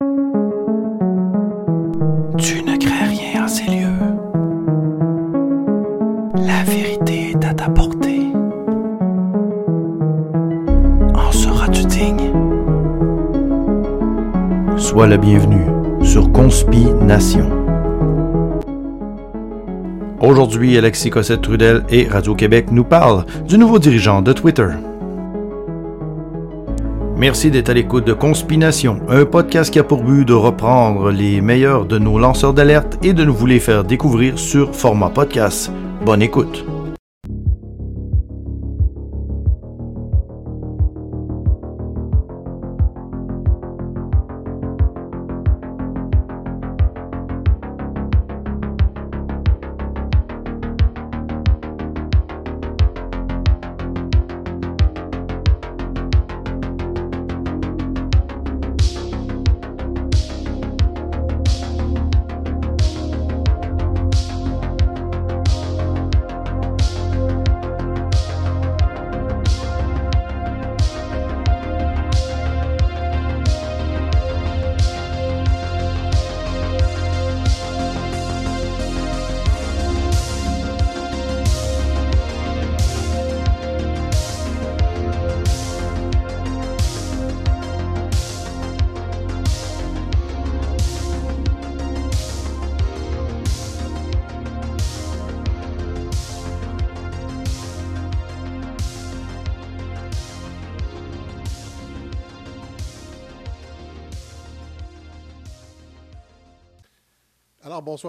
Tu ne crées rien en ces lieux. La vérité est à ta portée. En seras-tu digne? Sois le bienvenu sur Conspi Nation. Aujourd'hui, Alexis Cossette-Trudel et Radio-Québec nous parlent du nouveau dirigeant de Twitter. Merci d'être à l'écoute de Conspination, un podcast qui a pour but de reprendre les meilleurs de nos lanceurs d'alerte et de nous les faire découvrir sur format podcast. Bonne écoute.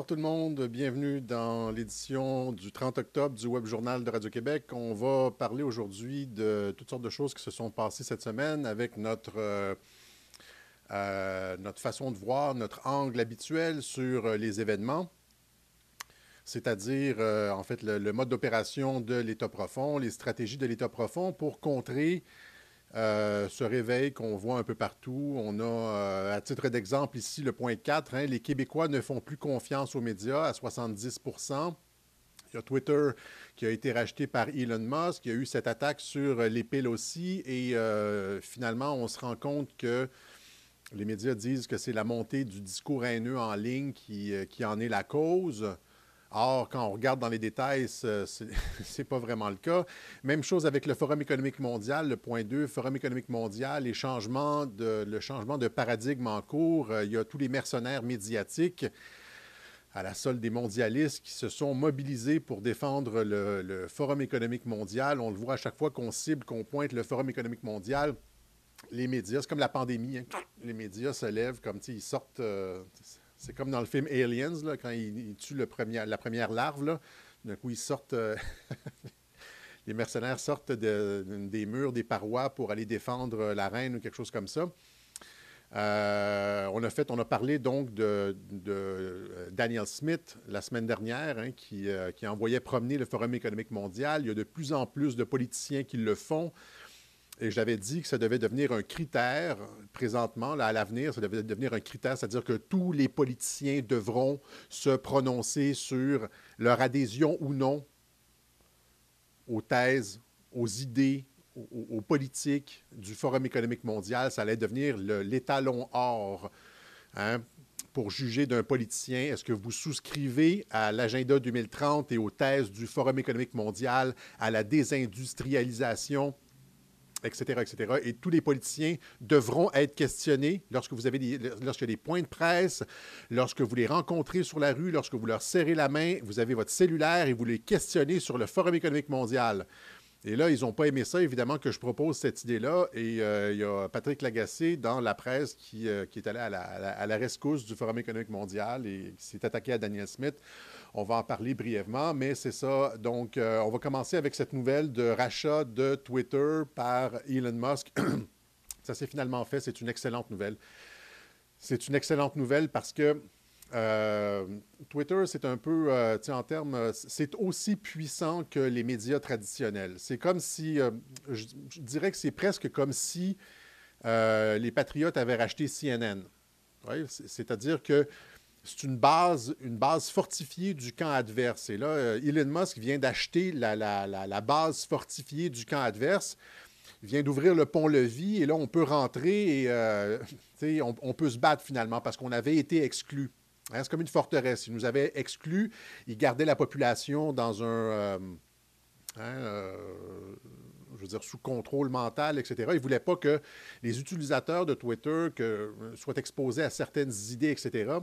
Tout le monde. Bienvenue dans l'édition du 30 octobre du Web Journal de Radio-Québec. On va parler aujourd'hui de toutes sortes de choses qui se sont passées cette semaine avec notre, euh, euh, notre façon de voir, notre angle habituel sur euh, les événements, c'est-à-dire, en fait, le mode d'opération de l'État profond, les stratégies de l'État profond pour contrer euh, ce réveil qu'on voit un peu partout. On a, euh, à titre d'exemple, ici le point 4, hein, les Québécois ne font plus confiance aux médias à 70% Il y a Twitter qui a été racheté par Elon Musk. Il y a eu cette attaque sur les piles aussi. Et euh, finalement, on se rend compte que les médias disent que c'est la montée du discours haineux en ligne euh, qui en est la cause. Or, quand on regarde dans les détails, ce n'est pas vraiment le cas. Même chose avec le Forum économique mondial, le point 2, Forum économique mondial, les changements le changement de paradigme en cours. Euh, il y a tous les mercenaires médiatiques à la solde des mondialistes qui se sont mobilisés pour défendre le, Forum économique mondial. On le voit à chaque fois qu'on cible, qu'on pointe le Forum économique mondial. Les médias, c'est comme la pandémie. hein. Les médias se lèvent comme, ils sortent... euh, c'est comme dans le film Aliens, là, quand ils, ils tuent la première larve. là. D'un coup, ils sortent. euh, les mercenaires sortent de- des murs, des parois pour aller défendre la reine ou quelque chose comme ça. Euh, on a fait, on a parlé donc de, euh, Daniel Smith la semaine dernière, hein, qui, euh, qui envoyait promener le Forum économique mondial. Il y a de plus en plus de politiciens qui le font. Et j'avais dit que ça devait devenir un critère, présentement, là, à l'avenir, ça devait devenir un critère, c'est-à-dire que tous les politiciens devront se prononcer sur leur adhésion ou non aux thèses, aux idées, aux, politiques du Forum économique mondial. Ça allait devenir l'étalon or hein, pour juger d'un politicien. Est-ce que vous souscrivez à l'agenda 2030 et aux thèses du Forum économique mondial, à la désindustrialisation? Etc., etc. Et tous les politiciens devront être questionnés lorsque vous avez des, a des points de presse, lorsque vous les rencontrez sur la rue, lorsque vous leur serrez la main, vous avez votre cellulaire et vous les questionnez sur le Forum économique mondial. Et là, ils n'ont pas aimé ça, évidemment, que je propose cette idée-là. Et euh, il y a Patrick Lagacé dans la presse qui, euh, qui est allé à la, à la- à la rescousse du Forum économique mondial et qui s'est attaqué à Daniel Smith. On va en parler brièvement, mais c'est ça. Donc, euh, on va commencer avec cette nouvelle de rachat de Twitter par Elon Musk. ça s'est finalement fait. C'est une excellente nouvelle. C'est une excellente nouvelle parce que euh, Twitter, c'est un peu, euh, en termes, c'est aussi puissant que les médias traditionnels. C'est comme si, euh, je, dirais que c'est presque comme si les Patriotes avaient racheté CNN. C'est-à-dire que c'est une base, une base fortifiée du camp adverse. Et là, euh, Elon Musk vient d'acheter la, base fortifiée du camp adverse. vient d'ouvrir le pont-levis et là, on peut rentrer et on, on, peut se battre finalement parce qu'on avait été exclu. Hein, c'est comme une forteresse. Ils nous avaient exclus. Ils gardaient la population dans un. Hein, je veux dire, sous contrôle mental, etc. Ils ne voulaient pas que les utilisateurs de Twitter soient exposés à certaines idées, etc.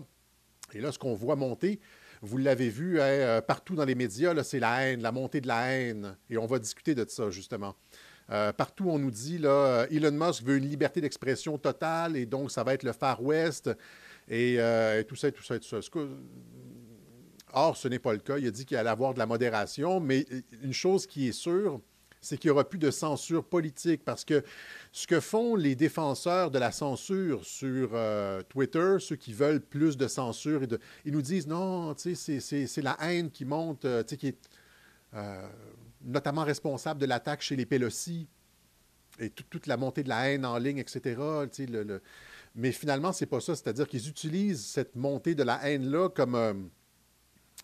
Et là, ce qu'on voit monter, vous l'avez vu hein, euh, partout dans les médias, c'est la haine, la montée de la haine. Et on va discuter de ça, justement. Euh, partout, on nous dit, là, euh, Elon Musk veut une liberté d'expression totale et donc ça va être le Far West et, tout ça, tout ça, tout ça. Or, ce n'est pas le cas. Il a dit qu'il allait avoir de la modération, mais une chose qui est sûre, c'est qu'il n'y aura plus de censure politique parce que ce que font les défenseurs de la censure sur euh, Twitter, ceux qui veulent plus de censure, et de, ils nous disent non, c'est la haine qui monte, euh, qui est euh, notamment responsable de l'attaque chez les Pelosi et toute la montée de la haine en ligne, etc. Le, Mais finalement, c'est pas ça. C'est-à-dire qu'ils utilisent cette montée de la haine-là comme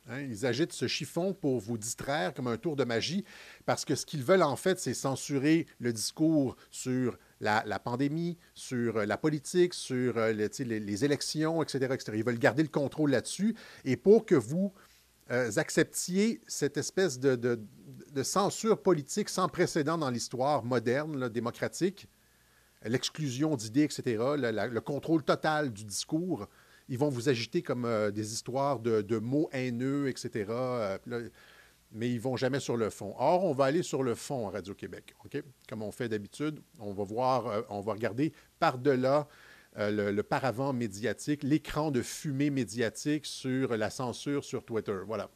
Hein, ils agitent ce chiffon pour vous distraire comme un tour de magie, parce que ce qu'ils veulent en fait, c'est censurer le discours sur la, pandémie, sur euh, la politique, sur euh, les, élections, etc., Ils veulent garder le contrôle là-dessus. Et pour que vous euh, acceptiez cette espèce de, censure politique sans précédent dans l'histoire moderne, démocratique, l'exclusion d'idées, etc., le contrôle total du discours, ils vont vous agiter comme euh, des histoires de, mots haineux, etc. Euh, mais ils ne vont jamais sur le fond. Or, on va aller sur le fond à Radio-Québec, OK? Comme on fait d'habitude. On va voir, euh, on va regarder par-delà le, paravent médiatique, l'écran de fumée médiatique sur la censure sur Twitter. Voilà.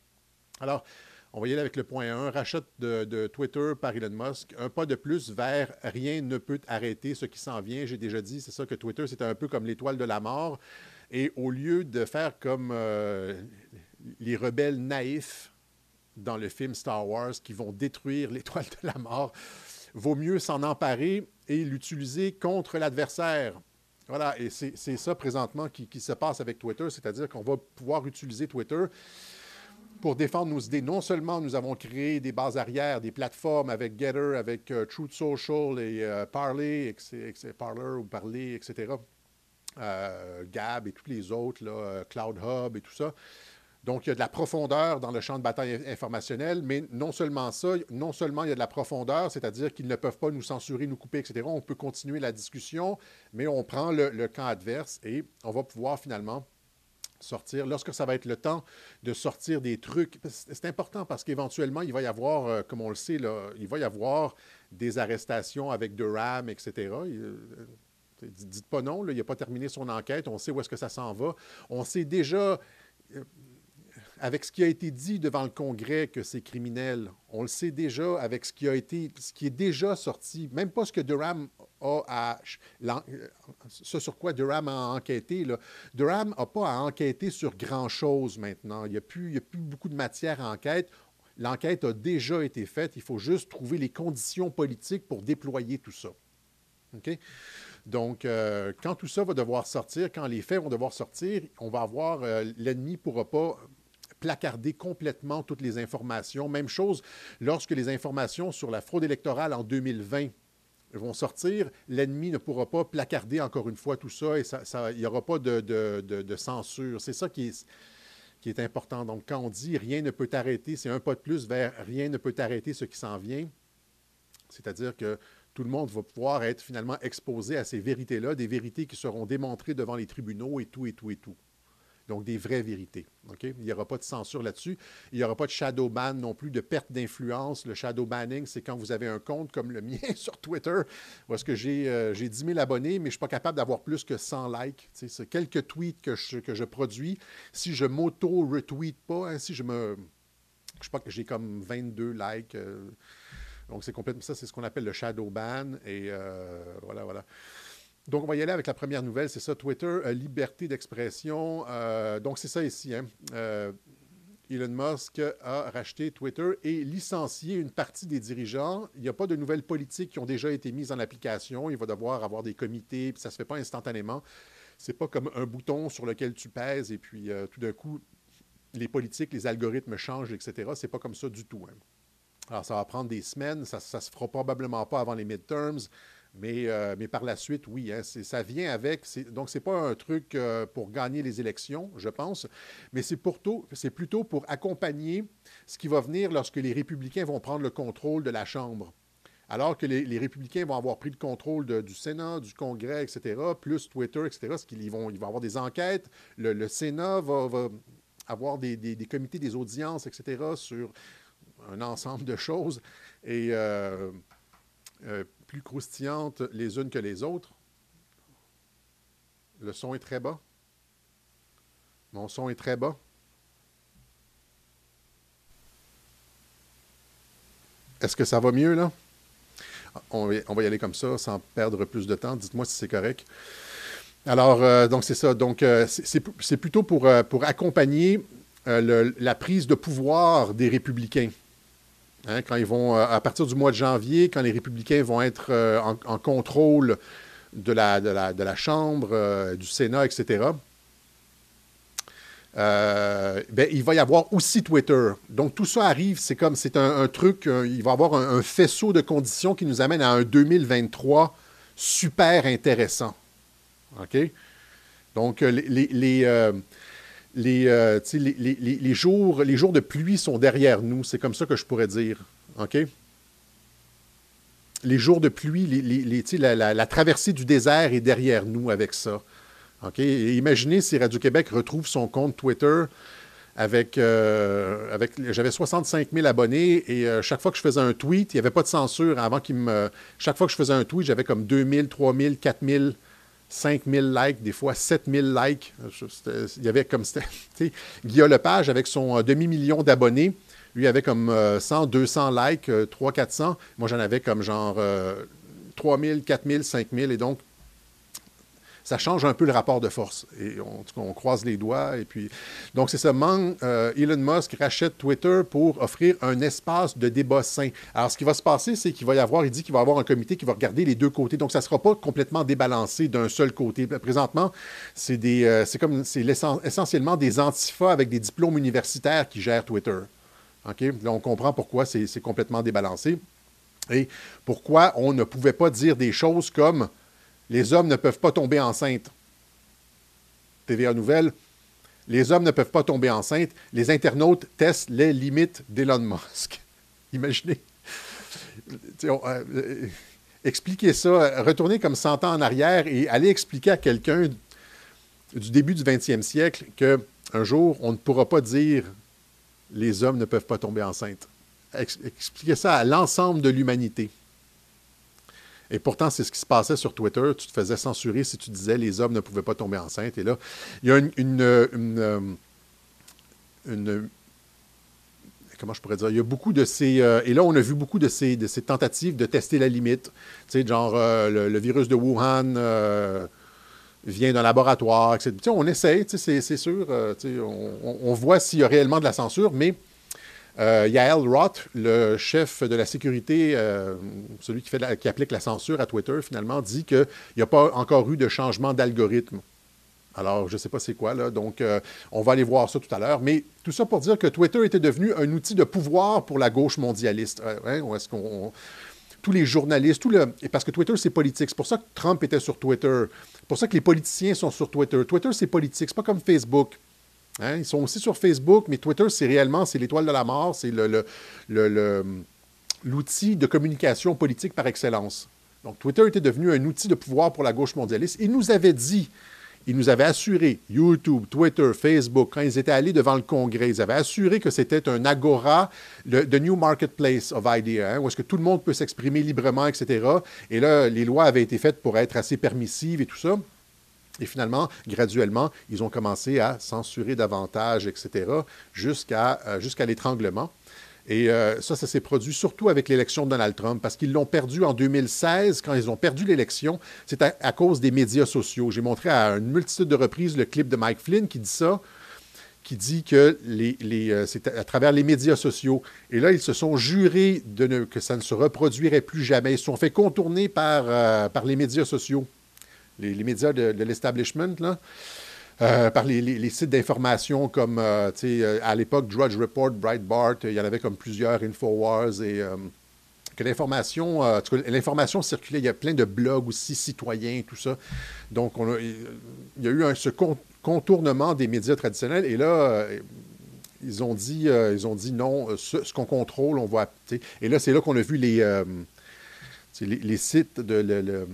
Alors, on va y aller avec le point 1, rachat de, de, Twitter par Elon Musk. Un pas de plus vers rien ne peut arrêter ce qui s'en vient. J'ai déjà dit, c'est ça que Twitter, c'était un peu comme l'étoile de la mort. Et au lieu de faire comme euh, les rebelles naïfs dans le film Star Wars qui vont détruire l'étoile de la mort, vaut mieux s'en emparer et l'utiliser contre l'adversaire. Voilà, et c'est ça présentement qui, se passe avec Twitter, c'est-à-dire qu'on va pouvoir utiliser Twitter pour défendre nos idées. Non seulement nous avons créé des bases arrières, des plateformes avec Getter, avec euh, Truth Social et euh, Parler, Parler Parler, etc. Euh, Gab et tous les autres, là, euh, Cloud Hub et tout ça. Donc, il y a de la profondeur dans le champ de bataille informationnel, mais non seulement ça, non seulement il y a de la profondeur, c'est-à-dire qu'ils ne peuvent pas nous censurer, nous couper, etc. On peut continuer la discussion, mais on prend le, camp adverse et on va pouvoir finalement sortir, lorsque ça va être le temps de sortir des trucs, c'est important parce qu'éventuellement, il va y avoir, euh, comme on le sait, il va y avoir des arrestations avec Durham, etc. Dites pas non, il n'a pas terminé son enquête, on sait où est-ce que ça s'en va. On sait déjà, euh, avec ce qui a été dit devant le Congrès, que c'est criminel. On le sait déjà avec ce qui a été, ce qui est déjà sorti, même pas ce que Durham a à. Ce sur quoi Durham a enquêté. Durham n'a pas à enquêter sur grand-chose maintenant. Il n'y a, a plus beaucoup de matière à enquête. L'enquête a déjà été faite. Il faut juste trouver les conditions politiques pour déployer tout ça. OK? Donc, euh, quand tout ça va devoir sortir, quand les faits vont devoir sortir, on va avoir, euh, l'ennemi ne pourra pas placarder complètement toutes les informations. Même chose lorsque les informations sur la fraude électorale en 2020 vont sortir, l'ennemi ne pourra pas placarder encore une fois tout ça et il n'y aura pas de, censure. C'est ça qui est, qui est important. Donc, quand on dit rien ne peut arrêter, c'est un pas de plus vers rien ne peut arrêter ce qui s'en vient. C'est-à-dire que tout le monde va pouvoir être finalement exposé à ces vérités-là, des vérités qui seront démontrées devant les tribunaux et tout, et tout, et tout. Donc, des vraies vérités. Il n'y aura pas de censure là-dessus. Il n'y aura pas de shadow ban non plus, de perte d'influence. Le shadow banning, c'est quand vous avez un compte comme le mien sur Twitter, où est-ce que j'ai euh, 10 000 abonnés, mais je ne suis pas capable d'avoir plus que 100 likes. C'est quelques tweets que je, que je produis. Si je m'auto-retweet pas, hein, si je me... Je sais pas que j'ai comme 22 likes. Euh, donc, c'est complètement ça, c'est ce qu'on appelle le shadow ban. Et euh, voilà, voilà. Donc, on va y aller avec la première nouvelle, c'est ça, Twitter, euh, liberté d'expression. Euh, donc, c'est ça ici. Hein. Elon Musk a racheté Twitter et licencié une partie des dirigeants. Il n'y a pas de nouvelles politiques qui ont déjà été mises en application. Il va devoir avoir des comités, puis ça ne se fait pas instantanément. C'est pas comme un bouton sur lequel tu pèses et puis tout d'un coup, les politiques, les algorithmes changent, etc. C'est pas comme ça du tout. Hein. Alors, ça va prendre des semaines. Ça ne se fera probablement pas avant les midterms. Mais, euh, mais par la suite, oui, hein, ça vient avec. Donc, ce n'est pas un truc euh, pour gagner les élections, je pense, mais c'est plutôt pour accompagner ce qui va venir lorsque les républicains vont prendre le contrôle de la Chambre. Alors que les, républicains vont avoir pris le contrôle du Sénat, du Congrès, etc., plus Twitter, etc., ce qu'ils vont, ils vont avoir des enquêtes. Le, Sénat va, avoir des, comités des audiences, etc., sur un ensemble de choses. Et euh, plus croustillantes les unes que les autres. Le son est très bas. Mon son est très bas. Est-ce que ça va mieux, là? On va, y aller comme ça, sans perdre plus de temps. Dites-moi si c'est correct. Alors, euh, donc c'est ça. Donc, euh, c'est plutôt pour, euh, pour accompagner la prise de pouvoir des républicains. Hein, quand ils vont, euh, à partir du mois de janvier, quand les républicains vont être euh, en, contrôle de la, de la, Chambre, euh, du Sénat, etc., ben, il va y avoir aussi Twitter. Donc tout ça arrive, c'est comme, c'est un, truc, il va y avoir un, faisceau de conditions qui nous amène à un 2023 super intéressant. OK? Donc les, les, jours, les jours de pluie sont derrière nous. C'est comme ça que je pourrais dire. OK? Les jours de pluie, la, la, traversée du désert est derrière nous avec ça. OK? imaginez si Radio-Québec retrouve son compte Twitter avec, euh, avec j'avais 65 000 abonnés et euh, chaque fois que je faisais un tweet, il n'y avait pas de censure avant qu'il me. Chaque fois que je faisais un tweet, j'avais comme 2 000, 3 000, 4 000 5000 likes, des fois 7000 likes. Il y avait comme Guillaume Lepage avec son euh, demi-million d'abonnés. Lui avait comme 100, euh, 200 likes, 300, euh, 400. Moi, j'en avais comme genre 3000, 4000, 5000. Et donc, ça change un peu le rapport de force. Et on, croise les doigts. Et puis, donc, c'est ça. Euh, Elon Musk rachète Twitter pour offrir un espace de débat sain. Alors, ce qui va se passer, c'est qu'il va y avoir, il dit qu'il va y avoir un comité qui va regarder les deux côtés. Donc, ça ne sera pas complètement débalancé d'un seul côté. Présentement, c'est des, euh, c'est comme, c'est essentiellement des antifas avec des diplômes universitaires qui gèrent Twitter. OK? Là, on comprend pourquoi c'est complètement débalancé. Et pourquoi on ne pouvait pas dire des choses comme les hommes ne peuvent pas tomber enceintes. TVA Nouvelle, les hommes ne peuvent pas tomber enceintes. Les internautes testent les limites d'Elon Musk. Imaginez. Euh, euh, expliquez ça, retournez comme 100 ans en arrière et allez expliquer à quelqu'un du début du 20e siècle qu'un jour, on ne pourra pas dire les hommes ne peuvent pas tomber enceintes. Expliquez ça à l'ensemble de l'humanité. Et pourtant, c'est ce qui se passait sur Twitter. Tu te faisais censurer si tu disais les hommes ne pouvaient pas tomber enceintes. Et là, il y a une, euh, comment je pourrais dire, il y a beaucoup de ces, euh, et là, on a vu beaucoup de ces, de ces tentatives de tester la limite. Tu sais, genre, euh, le, virus de Wuhan vient d'un laboratoire, etc. on essaye, c'est sûr, on, on, voit s'il y a réellement de la censure, mais euh, Yael Roth, le chef de la sécurité, euh, celui qui, applique la censure à Twitter, finalement, dit qu'il n'y a pas encore eu de changement d'algorithme. Alors, je ne sais pas c'est quoi, là. Donc, euh, on va aller voir ça tout à l'heure. Mais tout ça pour dire que Twitter était devenu un outil de pouvoir pour la gauche mondialiste. Hein, est-ce qu'on tous les journalistes, parce que Twitter, c'est politique. C'est pour ça que Trump était sur Twitter. C'est pour ça que les politiciens sont sur Twitter. Twitter, c'est politique. C'est pas comme Facebook. Hein, ils sont aussi sur Facebook, mais Twitter, c'est réellement, c'est l'étoile de la mort, c'est l'outil de communication politique par excellence. Donc, Twitter était devenu un outil de pouvoir pour la gauche mondialiste. Il nous avait dit, il nous avait assuré, YouTube, Twitter, Facebook, quand ils étaient allés devant le Congrès, ils avaient assuré que c'était un agora, le the new marketplace of ideas, hein, où est-ce que tout le monde peut s'exprimer librement, etc. Et là, les lois avaient été faites pour être assez permissives et tout ça. Et finalement, graduellement, ils ont commencé à censurer davantage, etc., jusqu'à euh, jusqu'à l'étranglement. Et euh, ça, ça s'est produit surtout avec l'élection de Donald Trump, parce qu'ils l'ont perdu en 2016. Quand ils ont perdu l'élection, c'est à, cause des médias sociaux. J'ai montré à une multitude de reprises le clip de Mike Flynn qui dit ça, qui dit que les, les, euh, c'est à, travers les médias sociaux. Et là, ils se sont jurés de que ça ne se reproduirait plus jamais. Ils se sont fait contourner par, par les médias sociaux les, médias de, l'establishment. euh, par les, sites d'information comme, euh, à l'époque, Drudge Report, Breitbart, il y en avait comme plusieurs, Infowars, et que l'information, l'information circulait. Il y a plein de blogs aussi, citoyens, tout ça. Donc, il y a eu un, ce contournement des médias traditionnels, et là, ils ont dit, ils ont dit non, ce, qu'on contrôle, on va. Et là, c'est là qu'on a vu les, les, sites de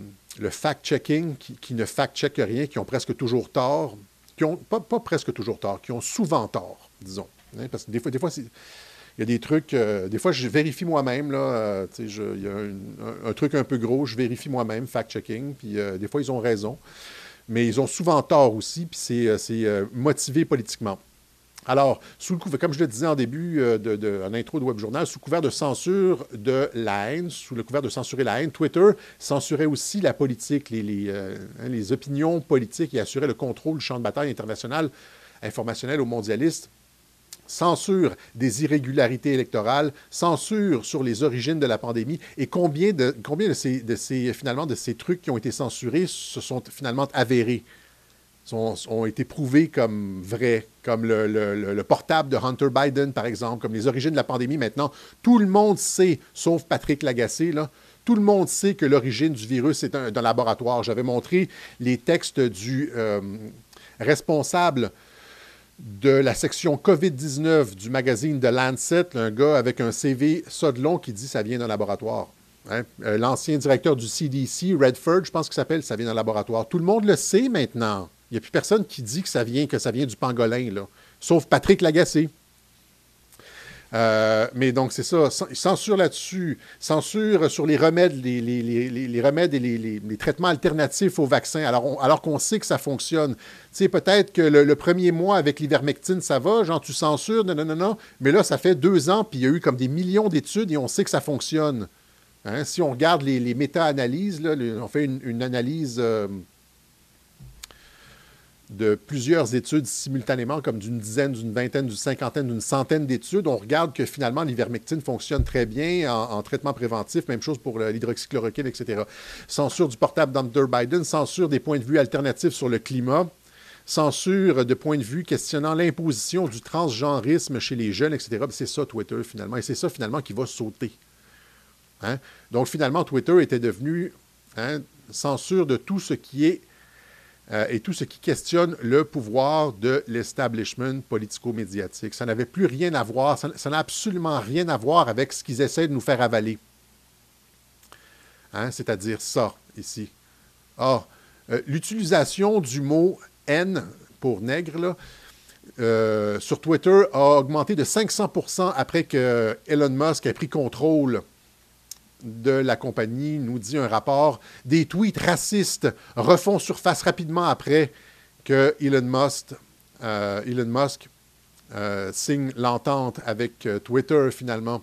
fact-checking qui, ne fact-checkent rien, qui ont presque toujours tort, qui ont pas, presque toujours tort, qui ont souvent tort, disons. Hein, parce que des fois, il y a des trucs, euh, des fois je vérifie moi-même, là, euh, il y a un, truc un peu gros, je vérifie moi-même, fact-checking, puis euh, des fois ils ont raison, mais ils ont souvent tort aussi, puis c'est motivé politiquement. Alors, sous le couvert, comme je le disais en début, euh, intro de Web Journal, sous couvert de censure de la haine, sous le couvert de censurer la haine, Twitter censurait aussi la politique, les, euh, hein, les, opinions politiques et assurait le contrôle du champ de bataille international informationnel aux mondialistes. Censure des irrégularités électorales, censure sur les origines de la pandémie et combien de, combien de ces, finalement, de ces trucs qui ont été censurés se sont finalement avérés ont, été prouvés comme vrais, comme le, portable de Hunter Biden, par exemple, comme les origines de la pandémie. Maintenant, tout le monde sait, sauf Patrick Lagacé, là, tout le monde sait que l'origine du virus est un, laboratoire. J'avais montré les textes du euh, responsable de la section COVID-19 du magazine de Lancet, un gars avec un CV Sodlon qui dit ça vient d'un laboratoire. Hein. Euh, l'ancien directeur du CDC, Redford, je pense qu'il s'appelle, ça vient d'un laboratoire. Tout le monde le sait maintenant. Il n'y a plus personne qui dit que ça vient, que ça vient du pangolin, là, sauf Patrick Lagacé. Euh, mais donc, c'est ça. Censure là-dessus. Censure sur les remèdes, les, remèdes et les, traitements alternatifs aux vaccins, alors, alors qu'on sait que ça fonctionne. Tu sais, peut-être que le, premier mois avec l'ivermectine, ça va, genre tu censures, non, non, non, non. Mais là, ça fait deux ans, puis il y a eu comme des millions d'études et on sait que ça fonctionne. Hein, si on regarde les, méta-analyses, on fait une, analyse. Euh, de plusieurs études simultanément, comme d'une dizaine, d'une vingtaine, d'une cinquantaine, d'une centaine d'études, on regarde que finalement l'ivermectine fonctionne très bien en, traitement préventif, même chose pour l'hydroxychloroquine, etc. Censure du portable d'Hunter Biden, censure des points de vue alternatifs sur le climat, censure de points de vue questionnant l'imposition du transgenrisme chez les jeunes, etc. C'est ça Twitter finalement, et c'est ça finalement qui va sauter. Hein? Donc finalement, Twitter était devenu hein, censure de tout ce qui est euh, et tout ce qui questionne le pouvoir de l'establishment politico-médiatique. Ça n'avait plus rien à voir, ça n'a absolument rien à voir avec ce qu'ils essaient de nous faire avaler. Hein, c'est-à-dire ça, ici. Ah, euh, l'utilisation du mot N pour nègre, euh, sur Twitter a augmenté de 500% après que Elon Musk ait pris contrôle de la compagnie, nous dit un rapport, des tweets racistes refont surface rapidement après que Elon Musk, euh, euh, signe l'entente avec euh, Twitter finalement.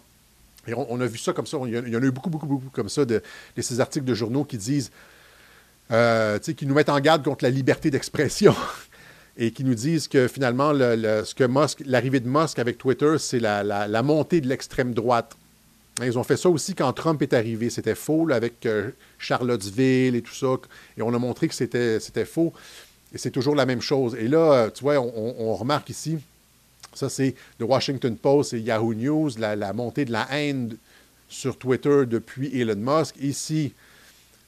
Et on, a vu ça comme ça, il y, en a eu beaucoup, beaucoup, beaucoup comme ça, de, ces articles de journaux qui disent, qui nous mettent en garde contre la liberté d'expression. et qui nous disent que finalement, l'arrivée de Musk avec Twitter, c'est la montée de l'extrême droite. Ils ont fait ça aussi quand Trump est arrivé. C'était faux avec euh, Charlottesville et tout ça. Et on a montré que c'était, faux. Et c'est toujours la même chose. Et là, euh, tu vois, on, remarque ici, ça c'est The Washington Post et Yahoo News, la, montée de la haine sur Twitter depuis Elon Musk. Ici,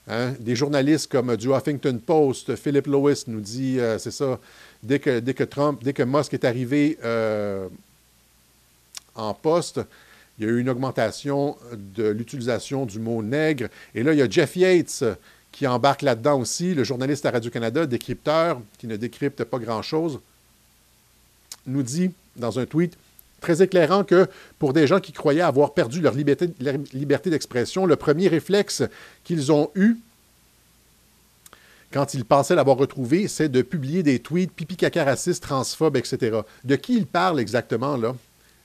hein, des journalistes comme du Huffington Post, Philip Lewis nous dit, euh, c'est ça, dès que, dès que Trump, dès que Musk est arrivé en poste, il y a eu une augmentation de l'utilisation du mot nègre. Et là, il y a Jeff Yates qui embarque là-dedans aussi, le journaliste à Radio-Canada, décrypteur, qui ne décrypte pas grand-chose, nous dit dans un tweet très éclairant que pour des gens qui croyaient avoir perdu leur liberté, d'expression, le premier réflexe qu'ils ont eu quand ils pensaient l'avoir retrouvé, c'est de publier des tweets pipi caca racistes, transphobes, etc. De qui il parle exactement là?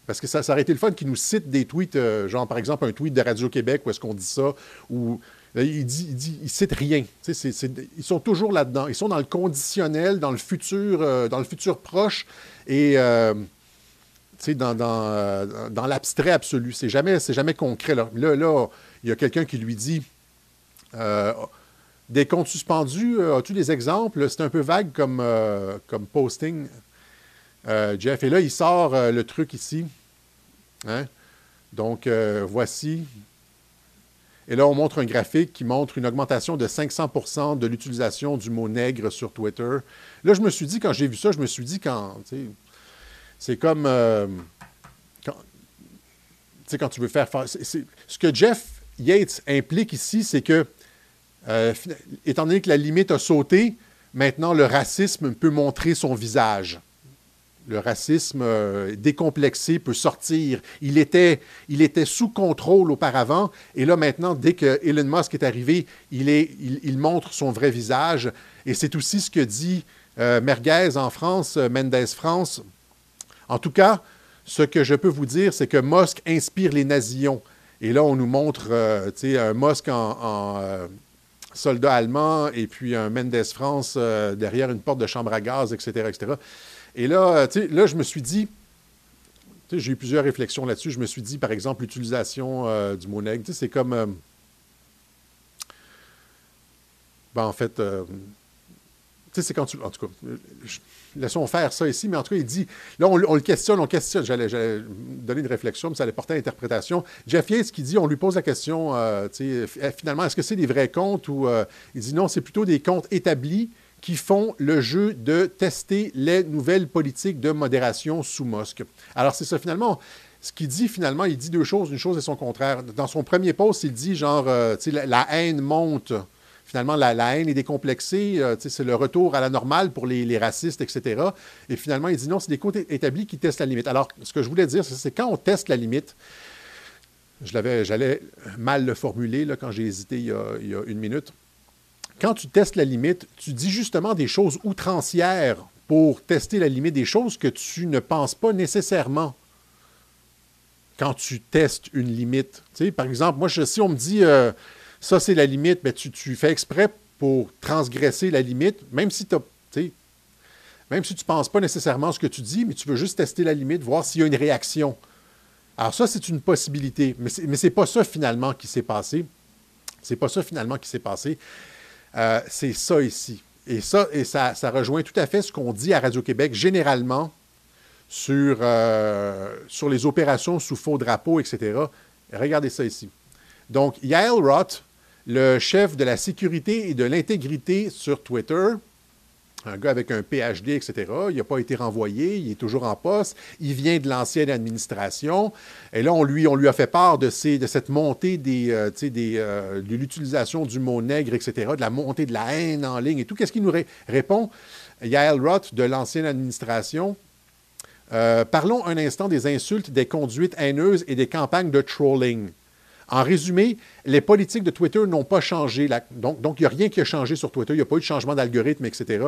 Parce que ça, ça aurait été le fun qu'ils nous citent des tweets, euh, genre par exemple un tweet de Radio-Québec où est-ce qu'on dit ça, ou euh, il dit, il cite rien. ils sont toujours là-dedans. Ils sont dans le conditionnel, dans le futur, euh, dans le futur proche et dans, dans, l'abstrait absolu. C'est jamais, jamais concret. Là, là, il y a quelqu'un qui lui dit Des comptes suspendus, euh, as-tu des exemples? C'est un peu vague comme, euh, comme posting, euh, Jeff. Et là, il sort le truc ici. Hein? Donc, voici. Et là, on montre un graphique qui montre une augmentation de 500% de l'utilisation du mot nègre sur Twitter. Là, je me suis dit, quand j'ai vu ça, je me suis dit, quand. C'est comme. quand, quand tu veux faire. ce que Jeff Yates implique ici, c'est que euh, étant donné que la limite a sauté, maintenant le racisme peut montrer son visage. Le racisme euh, décomplexé peut sortir. Il était, il était sous contrôle auparavant, et là maintenant, dès que Elon Musk est arrivé, il, est, il, montre son vrai visage. Et c'est aussi ce que dit euh, Merguez en France, Mendes France. En tout cas, ce que je peux vous dire, c'est que Musk inspire les nazions. Et là, on nous montre un Musk en, soldats allemands et puis un Mendes France euh, derrière une porte de chambre à gaz, etc. etc. Et là, euh, tu sais, là, je me suis dit, j'ai eu plusieurs réflexions là-dessus. Je me suis dit, par exemple, l'utilisation euh, du mot nègre, c'est comme. ben, en fait, c'est quand tu. En tout cas, laissons faire ça ici, mais en tout cas, il dit. Là, on, le questionne, on questionne. J'allais donner une réflexion, mais ça allait porter à l'interprétation. Jeff Yates qui dit on lui pose la question, euh, eh, finalement, est-ce que c'est des vrais comptes ou. Euh, il dit non, c'est plutôt des comptes établis qui font le jeu de tester les nouvelles politiques de modération sous Musk. Alors, c'est ça, finalement. Ce qu'il dit finalement, il dit deux choses, une chose et son contraire. Dans son premier post, il dit genre, euh, la, la haine monte finalement, la, haine est décomplexée, euh, c'est le retour à la normale pour les, racistes, etc. Et finalement, il dit non, c'est des comptes établis qui testent la limite. Alors, ce que je voulais dire, c'est quand on teste la limite, j'allais mal le formuler là, quand j'ai hésité il y, a, une minute. Quand tu testes la limite, tu dis justement des choses outrancières pour tester la limite, des choses que tu ne penses pas nécessairement quand tu testes une limite. par exemple, moi, si on me dit euh, ça, c'est la limite. Mais tu, fais exprès pour transgresser la limite, même si tu même si tu ne penses pas nécessairement ce que tu dis, mais tu veux juste tester la limite, voir s'il y a une réaction. Alors ça, c'est une possibilité. Mais ce n'est pas ça finalement qui s'est passé. C'est pas ça finalement qui s'est passé. Euh, c'est ça ici. Et ça, et ça, ça rejoint tout à fait ce qu'on dit à Radio-Québec généralement sur, euh, sur les opérations sous faux drapeau, etc. Regardez ça ici. Donc, Yael Roth, le chef de la sécurité et de l'intégrité sur Twitter, un gars avec un PhD, etc. Il n'a pas été renvoyé, il est toujours en poste. Il vient de l'ancienne administration. Et là, on lui, on lui a fait part de, cette montée euh, euh, de l'utilisation du mot nègre, etc., de la montée de la haine en ligne et tout. Qu'est-ce qu'il nous répond? Yael Roth de l'ancienne administration? Euh, parlons un instant des insultes, des conduites haineuses et des campagnes de trolling. En résumé, les politiques de Twitter n'ont pas changé. donc, il n'y a rien qui a changé sur Twitter. Il n'y a pas eu de changement d'algorithme, etc.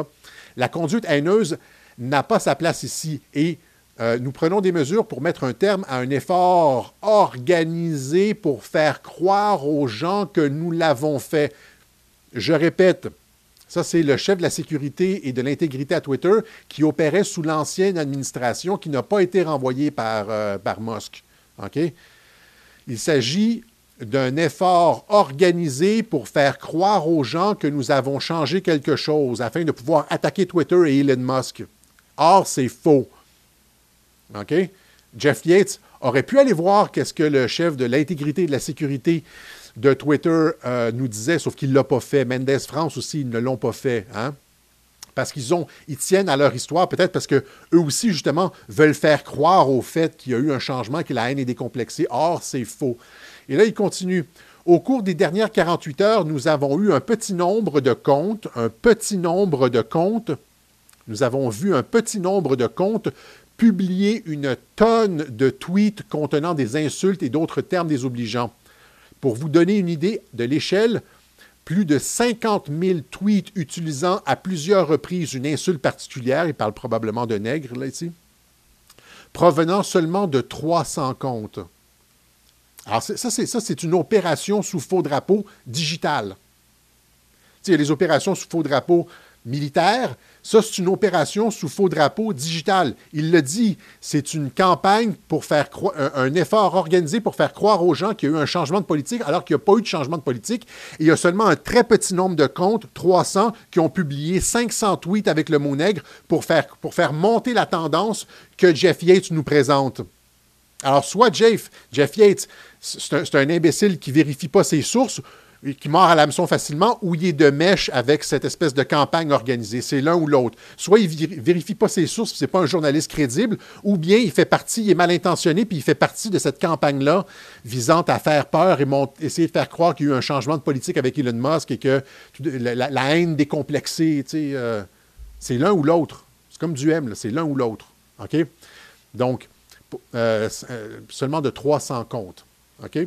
La conduite haineuse n'a pas sa place ici. Et euh, nous prenons des mesures pour mettre un terme à un effort organisé pour faire croire aux gens que nous l'avons fait. Je répète, ça, c'est le chef de la sécurité et de l'intégrité à Twitter qui opérait sous l'ancienne administration qui n'a pas été renvoyé par, euh, par Musk. Il s'agit d'un effort organisé pour faire croire aux gens que nous avons changé quelque chose afin de pouvoir attaquer Twitter et Elon Musk. Or, c'est faux. OK? Jeff Yates aurait pu aller voir qu'est-ce que le chef de l'intégrité et de la sécurité de Twitter euh, nous disait, sauf qu'il ne l'a pas fait. Mendes France aussi, ils ne l'ont pas fait. Hein? parce qu'ils ont, ils tiennent à leur histoire, peut-être parce qu'eux aussi, justement, veulent faire croire au fait qu'il y a eu un changement, que la haine est décomplexée. Or, c'est faux. Et là, il continue. Au cours des dernières 48 heures, nous avons eu un petit nombre de comptes, un petit nombre de comptes, nous avons vu un petit nombre de comptes publier une tonne de tweets contenant des insultes et d'autres termes désobligeants. Pour vous donner une idée de l'échelle, plus de 50 000 tweets utilisant à plusieurs reprises une insulte particulière, il parle probablement de nègre là ici, provenant seulement de 300 comptes. Alors ça, c'est une opération sous faux drapeau digital. il y a les opérations sous faux drapeau militaire, ça, c'est une opération sous faux drapeau digital. Il le dit, c'est une campagne pour faire croire, un, effort organisé pour faire croire aux gens qu'il y a eu un changement de politique, alors qu'il n'y a pas eu de changement de politique. il y a seulement un très petit nombre de comptes, 300, qui ont publié 500 tweets avec le mot nègre pour faire, pour faire monter la tendance que Jeff Yates nous présente. Alors, soit Jeff, Jeff Yates, c'est un, imbécile qui ne vérifie pas ses sources, qui mord à l'hameçon facilement ou il est de mèche avec cette espèce de campagne organisée. C'est l'un ou l'autre. Soit il ne vérifie pas ses sources, c'est pas un journaliste crédible, ou bien il fait partie, il est mal intentionné, puis il fait partie de cette campagne-là visant à faire peur et essayer de faire croire qu'il y a eu un changement de politique avec Elon Musk et que la, haine décomplexée, euh, c'est l'un ou l'autre. C'est comme du M, c'est l'un ou l'autre. OK? Donc, euh, euh, seulement de 300 comptes. OK?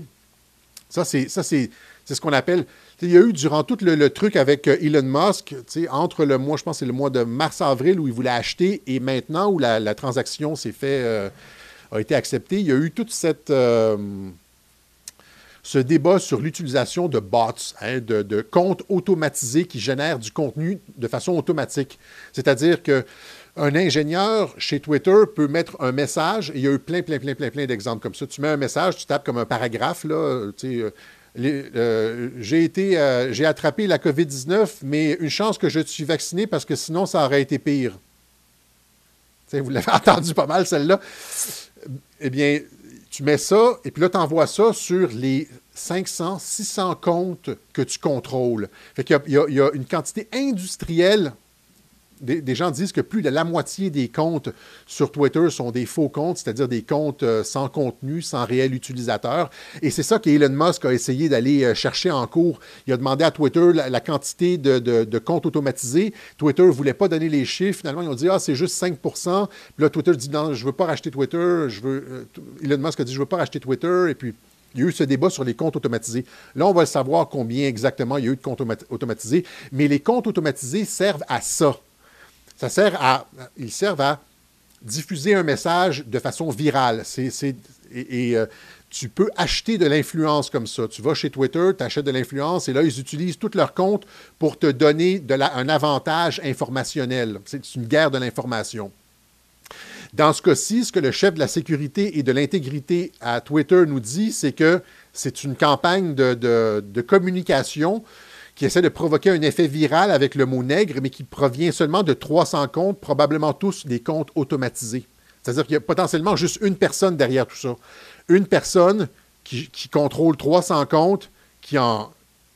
Ça, c'est ce qu'on appelle. Il y a eu durant tout le, truc avec euh, Elon Musk, entre le mois, je pense c'est le mois de mars-avril où il voulait acheter et maintenant où la, transaction s'est fait, a été acceptée, il y a eu toute cette. Euh, ce débat sur l'utilisation de bots, hein, de, comptes automatisés qui génèrent du contenu de façon automatique. C'est-à-dire que un ingénieur chez Twitter peut mettre un message, il y a eu plein, plein, plein, plein, plein d'exemples comme ça. Tu mets un message, tu tapes comme un paragraphe, là, tu sais, euh, j'ai été, euh, j'ai attrapé la COVID-19, mais une chance que je suis vacciné parce que sinon, ça aurait été pire. vous l'avez entendu pas mal, celle-là. Eh bien, tu mets ça, et puis là, tu envoies ça sur les 500, 600 comptes que tu contrôles. Fait qu'il y, a une quantité industrielle des, gens disent que plus de la moitié des comptes sur Twitter sont des faux comptes, c'est-à-dire des comptes euh, sans contenu, sans réel utilisateur. Et c'est ça qu'Elon Musk a essayé d'aller euh, chercher en cours. Il a demandé à Twitter la, quantité de, comptes automatisés. Twitter ne voulait pas donner les chiffres. Finalement, ils ont dit Ah, c'est juste 5 Puis là, Twitter dit Non, je ne veux pas racheter Twitter. Euh, Elon Musk a dit Je ne veux pas racheter Twitter. Et puis. Il y a eu ce débat sur les comptes automatisés. Là, on va savoir combien exactement il y a eu de comptes automatisés. Mais les comptes automatisés servent à ça. Ça sert à, ils servent à diffuser un message de façon virale. et, euh, tu peux acheter de l'influence comme ça. Tu vas chez Twitter, tu achètes de l'influence et là, ils utilisent tout leur compte pour te donner de un avantage informationnel. C'est une guerre de l'information. Dans ce cas-ci, ce que le chef de la sécurité et de l'intégrité à Twitter nous dit, c'est que c'est une campagne de, de communication qui essaie de provoquer un effet viral avec le mot nègre, mais qui provient seulement de 300 comptes, probablement tous des comptes automatisés. C'est-à-dire qu'il y a potentiellement juste une personne derrière tout ça. Une personne qui, contrôle 300 comptes, qui en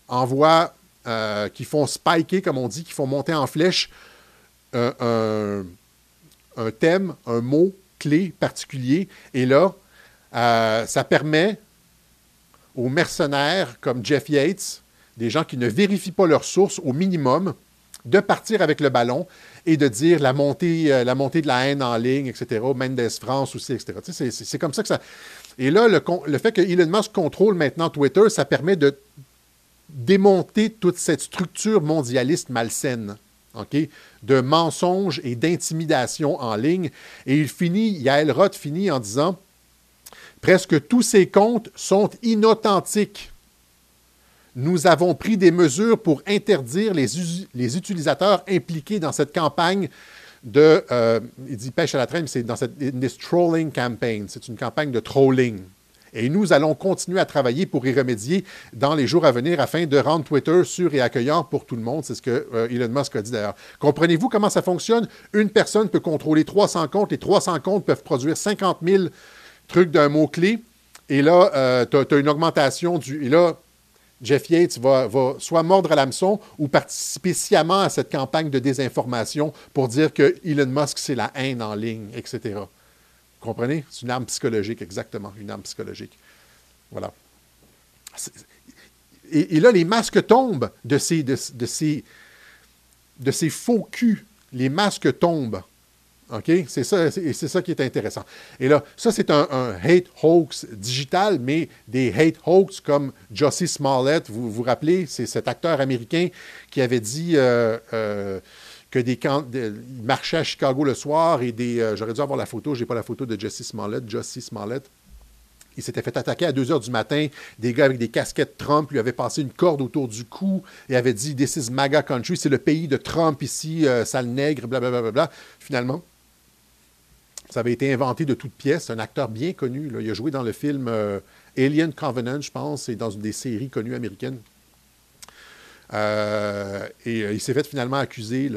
envoie, euh, qui font spiker, comme on dit, qui font monter en flèche un, thème, un mot clé particulier. Et là, euh, ça permet aux mercenaires comme Jeff Yates des gens qui ne vérifient pas leurs sources au minimum, de partir avec le ballon et de dire la montée, euh, de la haine en ligne, etc. Mendes France aussi, etc. c'est comme ça que ça. Et là, le, le fait que Elon Musk contrôle maintenant Twitter, ça permet de démonter toute cette structure mondialiste malsaine. de mensonges et d'intimidation en ligne. Et il finit, Yael Roth finit en disant Presque tous ces comptes sont inauthentiques nous avons pris des mesures pour interdire les, utilisateurs impliqués dans cette campagne de, euh, il dit pêche à la traîne, c'est dans cette trolling campaign. C'est une campagne de trolling. Et nous allons continuer à travailler pour y remédier dans les jours à venir afin de rendre Twitter sûr et accueillant pour tout le monde. C'est ce que euh, Elon Musk a dit d'ailleurs. Comprenez-vous comment ça fonctionne? Une personne peut contrôler 300 comptes. Les 300 comptes peuvent produire 50 000 trucs d'un mot-clé. Et là, euh, tu as, une augmentation du. Et là, Jeff Yates va, soit mordre à l'hameçon ou participer sciemment à cette campagne de désinformation pour dire que Elon Musk, c'est la haine en ligne, etc. Vous comprenez? C'est une arme psychologique, exactement, une arme psychologique. Voilà. Et, là, les masques tombent de ces, de, de ces faux culs. Les masques tombent. OK? C'est ça, c'est, ça qui est intéressant. Et là, ça, c'est un, hate hoax digital, mais des hate hoax comme Jussie Smollett, vous vous rappelez, c'est cet acteur américain qui avait dit euh, euh, que des il marchait à Chicago le soir et des. Euh, j'aurais dû avoir la photo, je n'ai pas la photo de Jussie Smollett, Jussie Smollett. Il s'était fait attaquer à 2 heures du matin. Des gars avec des casquettes Trump lui avaient passé une corde autour du cou et avaient dit This is MAGA country, c'est le pays de Trump ici, sale nègre, blablabla. Bla, bla, bla. Finalement, ça avait été inventé de toutes pièces. Un acteur bien connu. Il a joué dans le film euh, Alien Covenant, je pense, et dans une des séries connues américaines. Euh, et euh, il s'est fait finalement accuser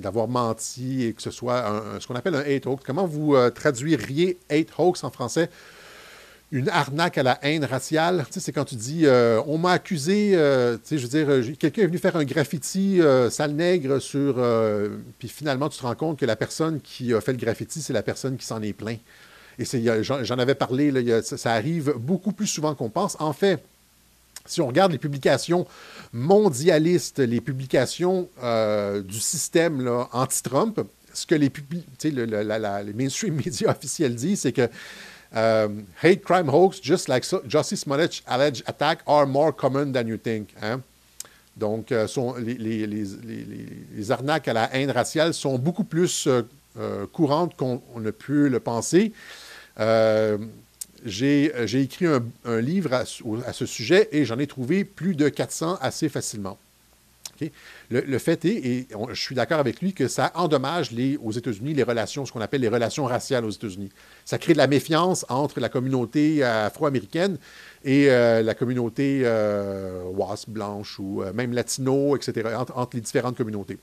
d'avoir menti et que ce soit ce qu'on appelle un hate hoax. Comment vous traduiriez hate hoax en français? Une arnaque à la haine raciale. Tu sais, c'est quand tu dis euh, on m'a accusé, euh, tu sais, je veux dire, euh, quelqu'un est venu faire un graffiti sale nègre sur. puis finalement, tu te rends compte que la personne qui a fait le graffiti, c'est la personne qui s'en est plaint. Et j'en avais parlé, là, ça, arrive beaucoup plus souvent qu'on pense. En fait, si on regarde les publications mondialistes, les publications du système anti-Trump, ce que les, le, la, la, les mainstream médias officiels disent, c'est que euh, hate crime hoax, just like Justice Smollett alleged attack, are more common than you think. Hein? Donc, euh, sont, les, les, les, les, arnaques à la haine raciale sont beaucoup plus euh, courantes qu'on ne peut le penser. Euh, j'ai écrit un, un livre à, à, ce sujet et j'en ai trouvé plus de 400 assez facilement. Le, fait est, et je suis d'accord avec lui, que ça endommage les, aux États-Unis les relations, ce qu'on appelle les relations raciales aux États-Unis. Ça crée de la méfiance entre la communauté afro-américaine et euh, la communauté euh, WASP, blanche ou euh, même latino, etc., entre, les différentes communautés.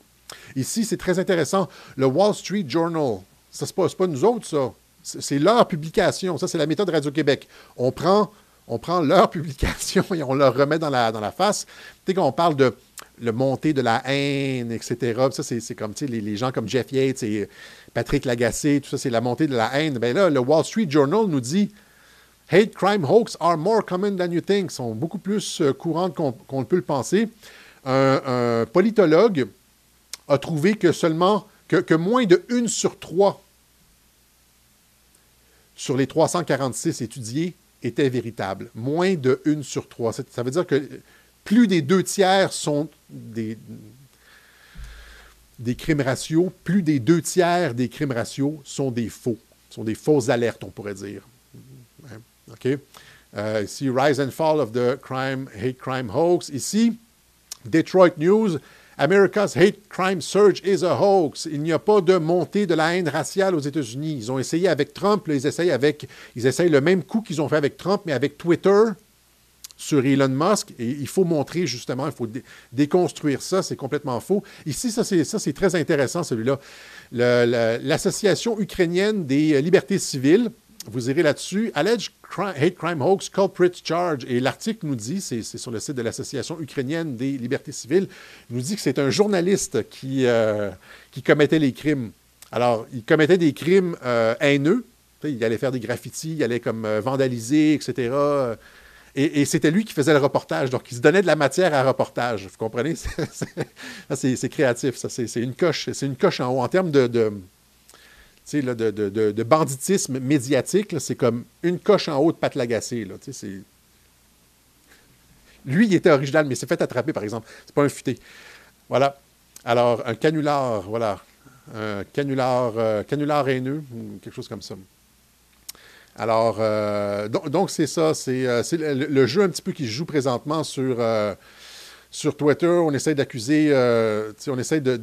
Ici, c'est très intéressant. Le Wall Street Journal, ça ne se passe pas nous autres, ça. C'est leur publication. Ça, c'est la méthode Radio-Québec. On prend, on prend leur publication et on leur remet dans la, dans la face. Tu sais, quand on parle de le montée de la haine, etc., ça, c'est comme, les, les, gens comme Jeff Yates et Patrick Lagacé, tout ça, c'est la montée de la haine. Bien là, le Wall Street Journal nous dit Hate crime hoax are more common than you think. sont beaucoup plus euh, courantes qu'on qu ne peut le penser. Un, politologue a trouvé que seulement, que, que moins de une sur trois sur les 346 étudiés était véritable. Moins de 1 sur 3. Ça veut dire que plus des deux tiers sont des, crimes ratios, plus des deux tiers des crimes ratios sont des faux, sont des fausses alertes, on pourrait dire. OK? Euh, ici, Rise and Fall of the Crime, Hate Crime Hoax. Ici, Detroit News, America's hate crime surge is a hoax. Il n'y a pas de montée de la haine raciale aux États-Unis. Ils ont essayé avec Trump, ils essayent le même coup qu'ils ont fait avec Trump, mais avec Twitter sur Elon Musk. Et il faut montrer justement, il faut dé déconstruire ça. C'est complètement faux. Ici, ça c'est très intéressant celui-là. L'association ukrainienne des libertés civiles. Vous irez là-dessus. Crime, hate crime hoax, culprit charge. Et l'article nous dit, c'est sur le site de l'Association ukrainienne des libertés civiles, nous dit que c'est un journaliste qui, euh, commettait les crimes. Alors, il commettait des crimes euh, haineux. Il allait faire des graffitis, il allait comme euh, vandaliser, etc. Et, c'était lui qui faisait le reportage. Donc, il se donnait de la matière à reportage. Vous comprenez? C'est créatif, ça. C'est une coche. C'est une coche en haut. En termes de, Là, de, banditisme médiatique, c'est comme une coche en haut de Pat Lagacé. Là, Lui, il était original, mais il s'est fait attraper, par exemple. C'est pas un futé. Voilà. Alors, un canular, voilà. Un canular, euh, canular haineux, quelque chose comme ça. Alors, euh, donc, c'est ça. C'est euh, le, jeu un petit peu qui se joue présentement sur, euh, sur Twitter. On essaie d'accuser, on essaie de,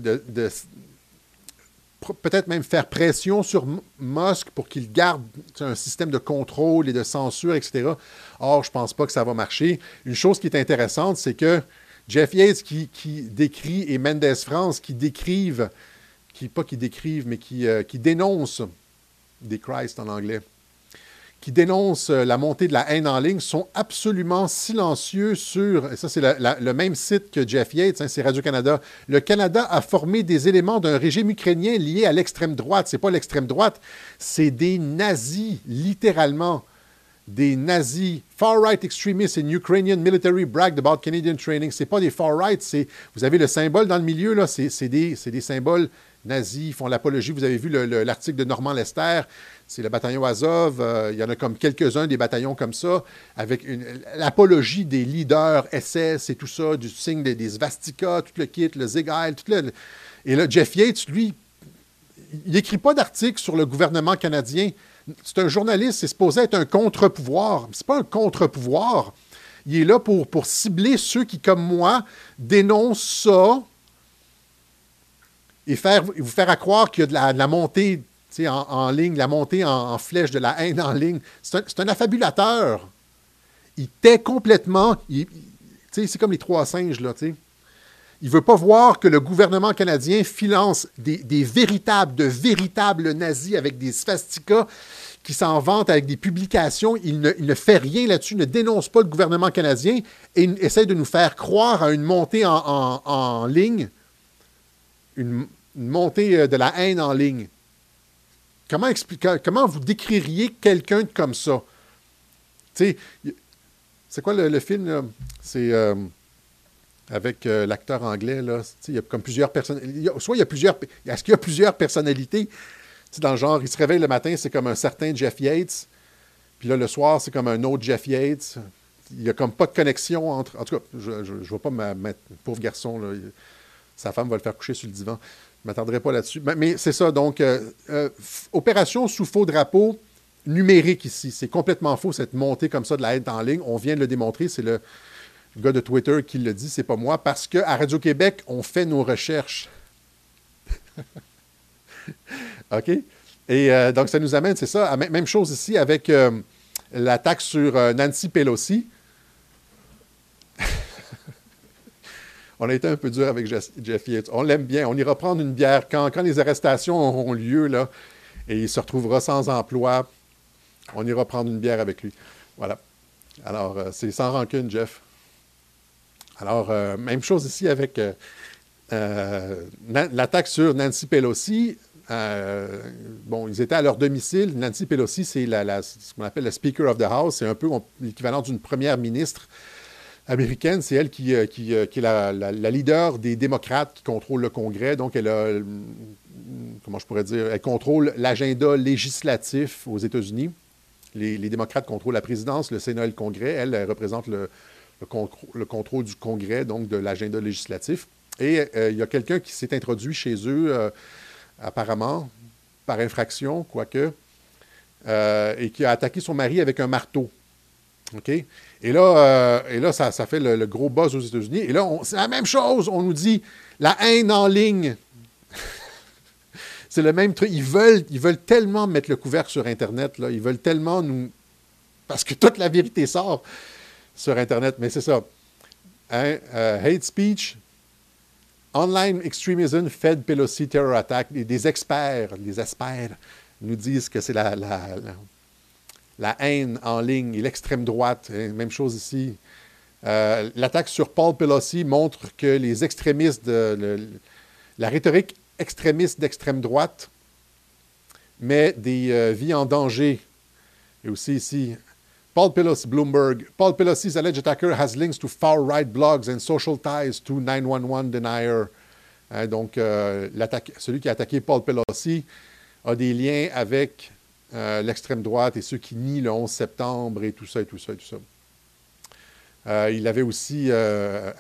peut-être même faire pression sur Musk pour qu'il garde un système de contrôle et de censure, etc. Or, je ne pense pas que ça va marcher. Une chose qui est intéressante, c'est que Jeff Yates qui, qui, décrit et Mendes France qui décrivent, qui, pas qui décrivent, mais qui, qui dénoncent, des Christ en anglais, qui dénoncent la montée de la haine en ligne sont absolument silencieux sur, et ça c'est le même site que Jeff Yates, hein, c'est Radio-Canada, le Canada a formé des éléments d'un régime ukrainien lié à l'extrême droite. C'est pas l'extrême droite, c'est des nazis, littéralement. Des nazis, far-right extremists in Ukrainian military bragged about Canadian training. C'est pas des far-right, c'est, vous avez le symbole dans le milieu, là, c'est, des, des symboles nazis, ils font l'apologie. Vous avez vu l'article de Normand Lester, c'est le bataillon Azov. Euh, il y en a comme quelques-uns des bataillons comme ça, avec l'apologie des leaders SS et tout ça, du signe des, des tout le kit, le Zegal, tout le. Et là, Jeff Yates, lui, il n'écrit pas d'article sur le gouvernement canadien. C'est un journaliste, c'est supposé être un contre-pouvoir. C'est pas un contre-pouvoir. Il est là pour, pour cibler ceux qui, comme moi, dénoncent ça et faire, vous faire croire qu'il y a de la montée en, en, ligne, la montée en, flèche de la haine en ligne. C'est un, affabulateur. Il tait complètement. C'est comme les trois singes, là. Il ne veut pas voir que le gouvernement canadien finance des, véritables, de véritables nazis avec des swastikas qui s'en vantent avec des publications. Il ne, il ne fait rien là-dessus, ne dénonce pas le gouvernement canadien et essaie de nous faire croire à une montée en, en, en ligne, une, une, montée euh, de la haine en ligne. Comment, comment vous décririez quelqu'un comme ça? Tu sais, c'est quoi le, film? C'est. Euh, avec euh, l'acteur anglais, là, il y a comme plusieurs personnes. Soit il y a plusieurs. Est-ce qu'il y a plusieurs personnalités? Dans le genre, il se réveille le matin, c'est comme un certain Jeff Yates. Puis là, le soir, c'est comme un autre Jeff Yates. Il n'y a comme pas de connexion entre. En tout cas, je ne vois pas ma, ma, pauvre garçon. Sa femme va le faire coucher sur le divan. Je ne m'attendrai pas là-dessus. Mais, c'est ça. Donc, euh, euh, opération sous faux drapeau numérique ici. C'est complètement faux, cette montée comme ça de la haine en ligne. On vient de le démontrer. C'est le gars de Twitter qui le dit, c'est pas moi, parce qu'à Radio-Québec, on fait nos recherches. OK? Et euh, donc, ça nous amène, c'est ça, à même chose ici avec l'attaque sur Nancy Pelosi. On a été un peu dur avec Jeff Yates. On l'aime bien. On ira prendre une bière quand, les arrestations auront lieu, là, et il se retrouvera sans emploi. On ira prendre une bière avec lui. Voilà. Alors, c'est sans rancune, Jeff. Alors, euh, même chose ici avec euh, euh, l'attaque sur Nancy Pelosi. Euh, bon, ils étaient à leur domicile. Nancy Pelosi, c'est la, la, ce qu'on appelle le Speaker of the House. C'est un peu l'équivalent d'une première ministre américaine. C'est elle qui, qui, qui est la, leader des démocrates qui contrôle le Congrès. Donc, elle a, comment je pourrais dire, elle contrôle l'agenda législatif aux États-Unis. Les, démocrates contrôlent la présidence, le Sénat et le Congrès. Elle, elle représente le, le, le, contrôle du Congrès, donc de l'agenda législatif. Et euh, il y a quelqu'un qui s'est introduit chez eux, euh, apparemment, par infraction, quoique, euh, et qui a attaqué son mari avec un marteau. OK? Et là, et là ça, ça fait le, gros buzz aux États-Unis. Et là, c'est la même chose. On nous dit la haine en ligne. c'est le même truc. Ils veulent, ils veulent tellement mettre le couvercle sur Internet. Là. Ils veulent tellement nous. Parce que toute la vérité sort sur Internet, mais c'est ça. Hein? Euh, hate speech, online extremism, Fed Pelosi terror attack. Des experts, les experts, nous disent que c'est la, la, haine en ligne et l'extrême droite. Hein? Même chose ici. Euh, L'attaque sur Paul Pelosi montre que les extrémistes, la rhétorique extrémiste d'extrême droite met des euh, vies en danger. Et aussi ici, Paul Pelosi, Bloomberg. Paul Pelosi's alleged attacker has links to far-right blogs and social ties to 911 denier. Hein, donc, euh, celui qui a attaqué Paul Pelosi a des liens avec euh, l'extrême droite et ceux qui nient le 11 septembre et tout ça et tout ça et tout ça. Euh, il avait aussi, euh,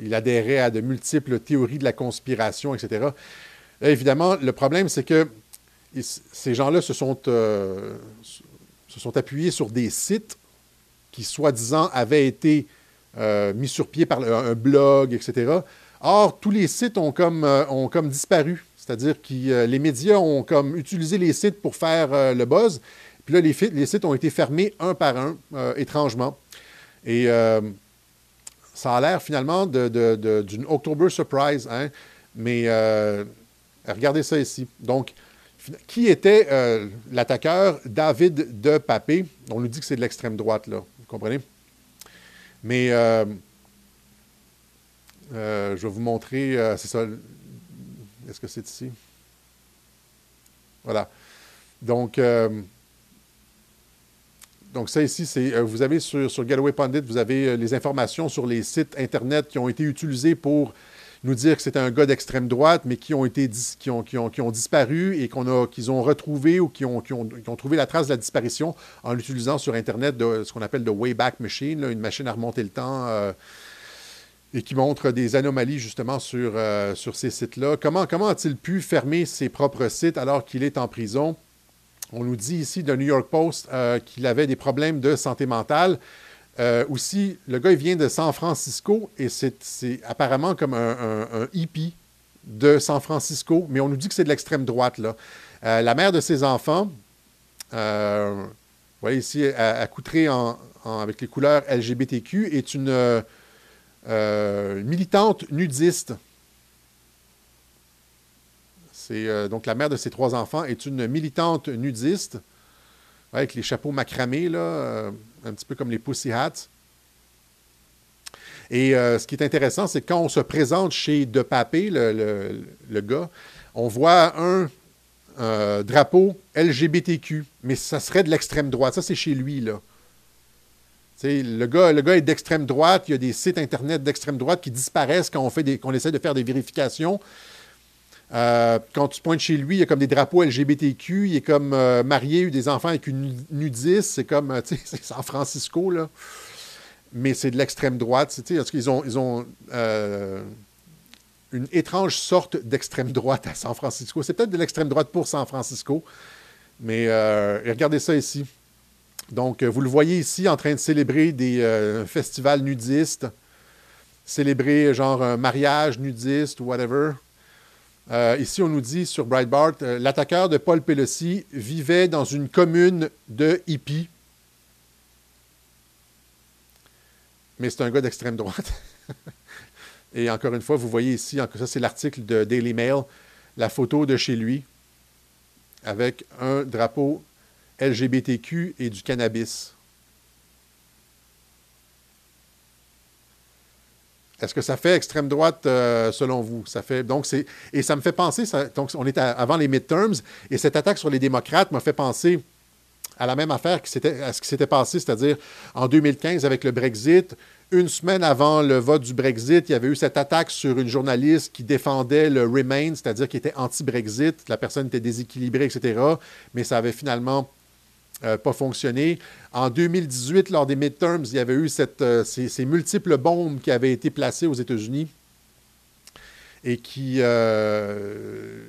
il adhérait à de multiples théories de la conspiration, etc. Évidemment, le problème, c'est que ces gens-là se sont appuyés sur des sites qui, soi-disant, avaient été mis sur pied par un blog, etc. Or, tous les sites ont ont comme disparu. C'est-à-dire que euh, les médias ont comme utilisé les sites pour faire euh, le buzz. Puis là, les, sites ont été fermés un par un, euh, étrangement. Et ça a l'air finalement d'une October Surprise. Hein? Mais regardez ça ici. Donc, qui était l'attaqueur? David de Papé. On nous dit que c'est de l'extrême droite, là. Vous comprenez? Mais je vais vous montrer. C'est ça. Est-ce que c'est ici? Voilà. Donc, euh, donc ça ici, c'est vous avez sur, sur Galloway Pundit, vous avez les informations sur les sites Internet qui ont été utilisés pour nous dire que c'était un gars d'extrême droite, mais qui ont, été qui ont, qui ont, qui ont disparu et qu'on a, qu'ils ont retrouvé ou qui ont, qui, ont, trouvé la trace de la disparition en l'utilisant sur Internet de ce qu'on appelle de Wayback Machine, une machine à remonter le temps euh, et qui montre des anomalies justement sur, euh, sur ces sites-là. Comment, comment a-t-il pu fermer ses propres sites alors qu'il est en prison? On nous dit ici de New York Post euh, qu'il avait des problèmes de santé mentale. Euh, aussi, le gars, il vient de San Francisco et c'est apparemment comme un, hippie de San Francisco, mais on nous dit que c'est de l'extrême droite. Là. La mère de ses enfants, vous voyez ici, accoutrée en, avec les couleurs LGBTQ, est une militante nudiste. C'est donc la mère de ses trois enfants est une militante nudiste avec les chapeaux macramés, euh, un petit peu comme les Pussy Hats. Et euh, ce qui est intéressant, c'est quand on se présente chez De Papé, le, gars, on voit un drapeau LGBTQ, mais ça serait de l'extrême droite. Ça, c'est chez lui, là. Le gars, le gars est d'extrême droite. Il y a des sites Internet d'extrême droite qui disparaissent quand on, fait des, qu'on essaie de faire des vérifications. Euh, quand tu pointes chez lui, il y a comme des drapeaux LGBTQ, il est comme euh, marié, eu des enfants avec une nudiste, c'est comme, euh, San Francisco, là. Mais c'est de l'extrême droite, qu'ils ont, ils ont une étrange sorte d'extrême droite à San Francisco. C'est peut-être de l'extrême droite pour San Francisco, mais regardez ça ici. Donc, vous le voyez ici en train de célébrer des festivals nudistes, célébrer genre un mariage nudiste ou whatever. Euh, ici, on nous dit sur Breitbart, euh, l'attaqueur de Paul Pelosi vivait dans une commune de hippies. Mais c'est un gars d'extrême droite. Et encore une fois, vous voyez ici, ça c'est l'article de Daily Mail, la photo de chez lui avec un drapeau LGBTQ et du cannabis. Est-ce que ça fait extrême droite euh, selon vous? Ça fait, donc c'est, et ça me fait penser, on est avant les midterms, et cette attaque sur les démocrates m'a fait penser à la même affaire qui à ce qui s'était passé, c'est-à-dire en 2015 avec le Brexit. Une semaine avant le vote du Brexit, il y avait eu cette attaque sur une journaliste qui défendait le Remain, c'est-à-dire qui était anti-Brexit. La personne était déséquilibrée, etc. Mais ça avait finalement euh, pas fonctionné. En 2018, lors des midterms, il y avait eu euh, ces, multiples bombes qui avaient été placées aux États-Unis et qui, euh,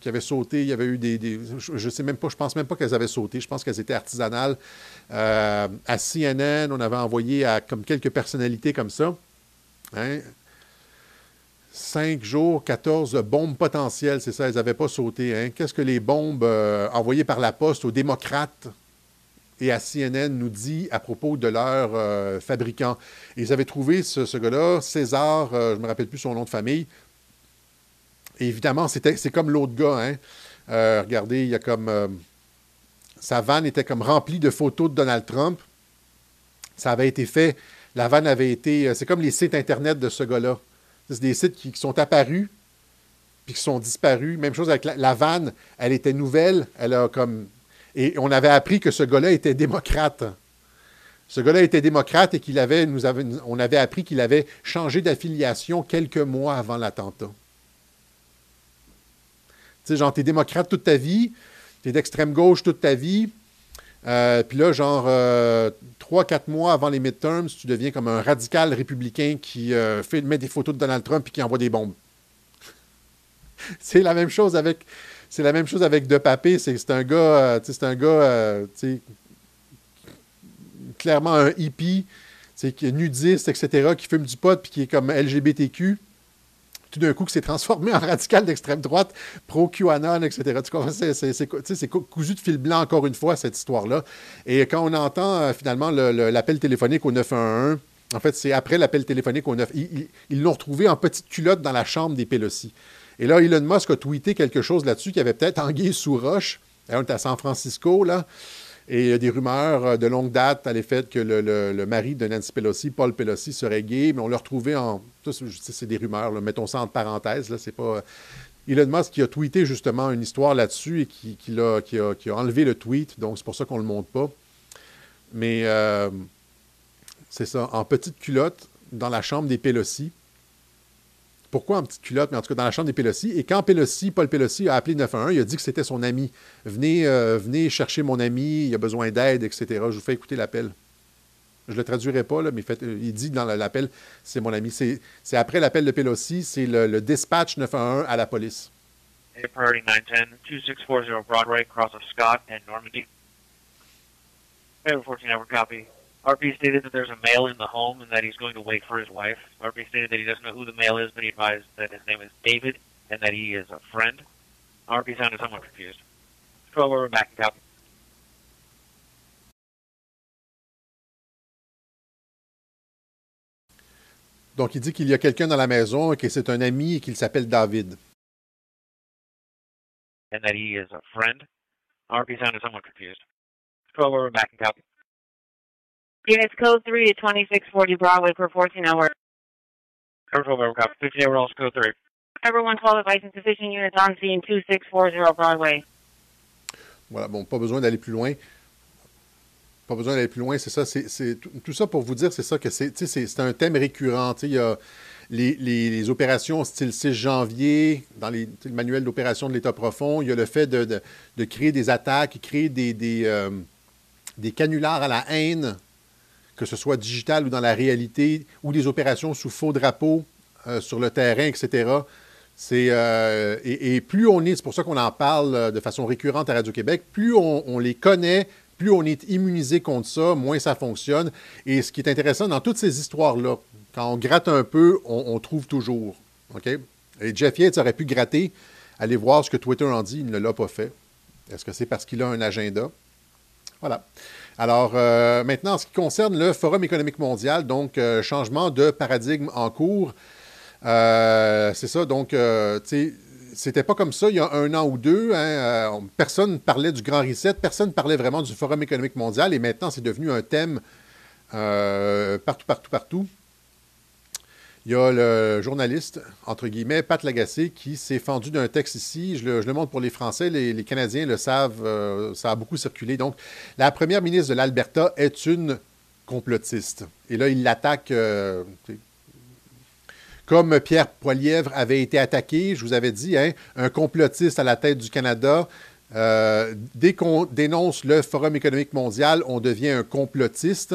qui avaient sauté. Il y avait eu des. je ne sais même pas, je pense même pas qu'elles avaient sauté. Je pense qu'elles étaient artisanales. à CNN, on avait envoyé à comme quelques personnalités comme ça. Hein. Cinq jours, 14 bombes potentielles, c'est ça, elles n'avaient pas sauté. Hein. Qu'est-ce que les bombes envoyées par la poste aux démocrates? Et à CNN nous dit à propos de leur euh, fabricant. ils avaient trouvé ce, gars-là, César, euh, je ne me rappelle plus son nom de famille. évidemment, c'est comme l'autre gars. Hein. Euh, regardez, il y a comme. sa vanne était comme remplie de photos de Donald Trump. Ça avait été fait. La vanne avait été. C'est comme les sites Internet de ce gars-là. C'est des sites qui, sont apparus puis qui sont disparus. Même chose avec la, la vanne. Elle était nouvelle. Elle a comme et on avait appris que ce gars-là était démocrate. Ce gars-là était démocrate et qu'il avait, on avait appris qu'il avait changé d'affiliation quelques mois avant l'attentat. Tu sais, genre, t'es démocrate toute ta vie, t'es d'extrême gauche toute ta vie, euh, puis là, genre, euh, trois, quatre mois avant les midterms, tu deviens comme un radical républicain qui euh, fait, met des photos de Donald Trump et qui envoie des bombes. C'est la même chose avec c'est la même chose avec De Papé. C'est un gars, euh, c'est euh, clairement un hippie, qui nudiste, etc., qui fume du pot puis qui est comme LGBTQ. Tout d'un coup, qui s'est transformé en radical d'extrême droite, pro-QAnon, etc. C'est cousu de fil blanc, encore une fois, cette histoire-là. Et quand on entend euh, finalement l'appel téléphonique au 911, en fait, c'est après l'appel téléphonique au 9... Ils l'ont retrouvé en petite culotte dans la chambre des Pelosi. Et là, Elon Musk a tweeté quelque chose là-dessus qui avait peut-être anguille sous roche. on est à San Francisco, là. Et il y a des rumeurs euh, de longue date à l'effet que le, mari de Nancy Pelosi, Paul Pelosi, serait gay, mais on l'a retrouvé en. C'est des rumeurs, mettons ça entre parenthèses. Là, c'est pas. Elon Musk qui a tweeté justement une histoire là-dessus et qui, qui, a, qui, a, enlevé le tweet, donc c'est pour ça qu'on ne le montre pas. Mais euh, c'est ça, en petite culotte, dans la chambre des Pelosi, pourquoi en petite culotte, mais en tout cas dans la chambre des Pelosi. Et quand Pelosi, Paul Pelosi a appelé 911, il a dit que c'était son ami. Venez, euh, venez chercher mon ami, il a besoin d'aide, etc. Je vous fais écouter l'appel. Je ne le traduirai pas, mais il dit dans l'appel, c'est mon ami. C'est après l'appel de Pelosi, c'est le, dispatch 911 à la police. A priority 910, 2640 Broadway, cross of Scott and Normandy. Hey, 14 hour copy. RP stated that there's a male in the home and that he's going to wait for his wife. RP stated that he doesn't know who the male is, but he advised that his name is David and that he is a friend. RP sounded somewhat confused. 12 over back and copy. Donc, il dit qu'il y a quelqu'un dans la maison et que c'est un ami et qu'il s'appelle David. And that he is a friend. RP sounded somewhat confused. 12 over back and copy. Units code 3 to 2640 Broadway per 14 hour. Ever 12 over copy. 15 hour also code 3. Everyone 12 advice insufficient units on scene 2640 Broadway. Voilà, bon, pas besoin d'aller plus loin. Pas besoin d'aller plus loin, c'est ça. C'est, c'est- tout, ça pour vous dire, c'est ça que c'est. tu sais, C'est, c'est un thème récurrent. tu sais, Il y a les, les- les opérations style 6 janvier, dans les, le manuel d'opération de l'État profond. Il y a le fait de, de- de créer des attaques, créer des, des, euh, des canulars à la haine, que ce soit digital ou dans la réalité, ou des opérations sous faux drapeau euh, sur le terrain, etc. C'est, euh, et, plus on est, c'est pour ça qu'on en parle euh, de façon récurrente à Radio-Québec, plus on, les connaît, plus on est immunisé contre ça, moins ça fonctionne. Et ce qui est intéressant dans toutes ces histoires-là, quand on gratte un peu, on, trouve toujours. Et Jeff Yates aurait pu gratter, aller voir ce que Twitter en dit, il ne l'a pas fait. Est-ce que c'est parce qu'il a un agenda? Voilà. Alors, euh, maintenant, en ce qui concerne le Forum économique mondial, donc euh, changement de paradigme en cours. Euh, c'est ça, donc, tu sais, c'était pas comme ça il y a un an ou deux. hein, on- personne ne parlait du Grand Reset, personne ne parlait vraiment du Forum économique mondial, et maintenant, c'est devenu un thème partout, partout, partout. Il y a le journaliste, entre guillemets, Pat Lagacé, qui s'est fendu d'un texte ici. Je le, montre pour les Français, les, Canadiens le savent, euh, ça a beaucoup circulé. Donc, la première ministre de l'Alberta est une complotiste. Et là, il l'attaque. euh, comme Pierre Poilièvre avait été attaqué, je vous avais dit, hein, un complotiste à la tête du Canada. euh, dès qu'on dénonce le Forum économique mondial, on devient un complotiste.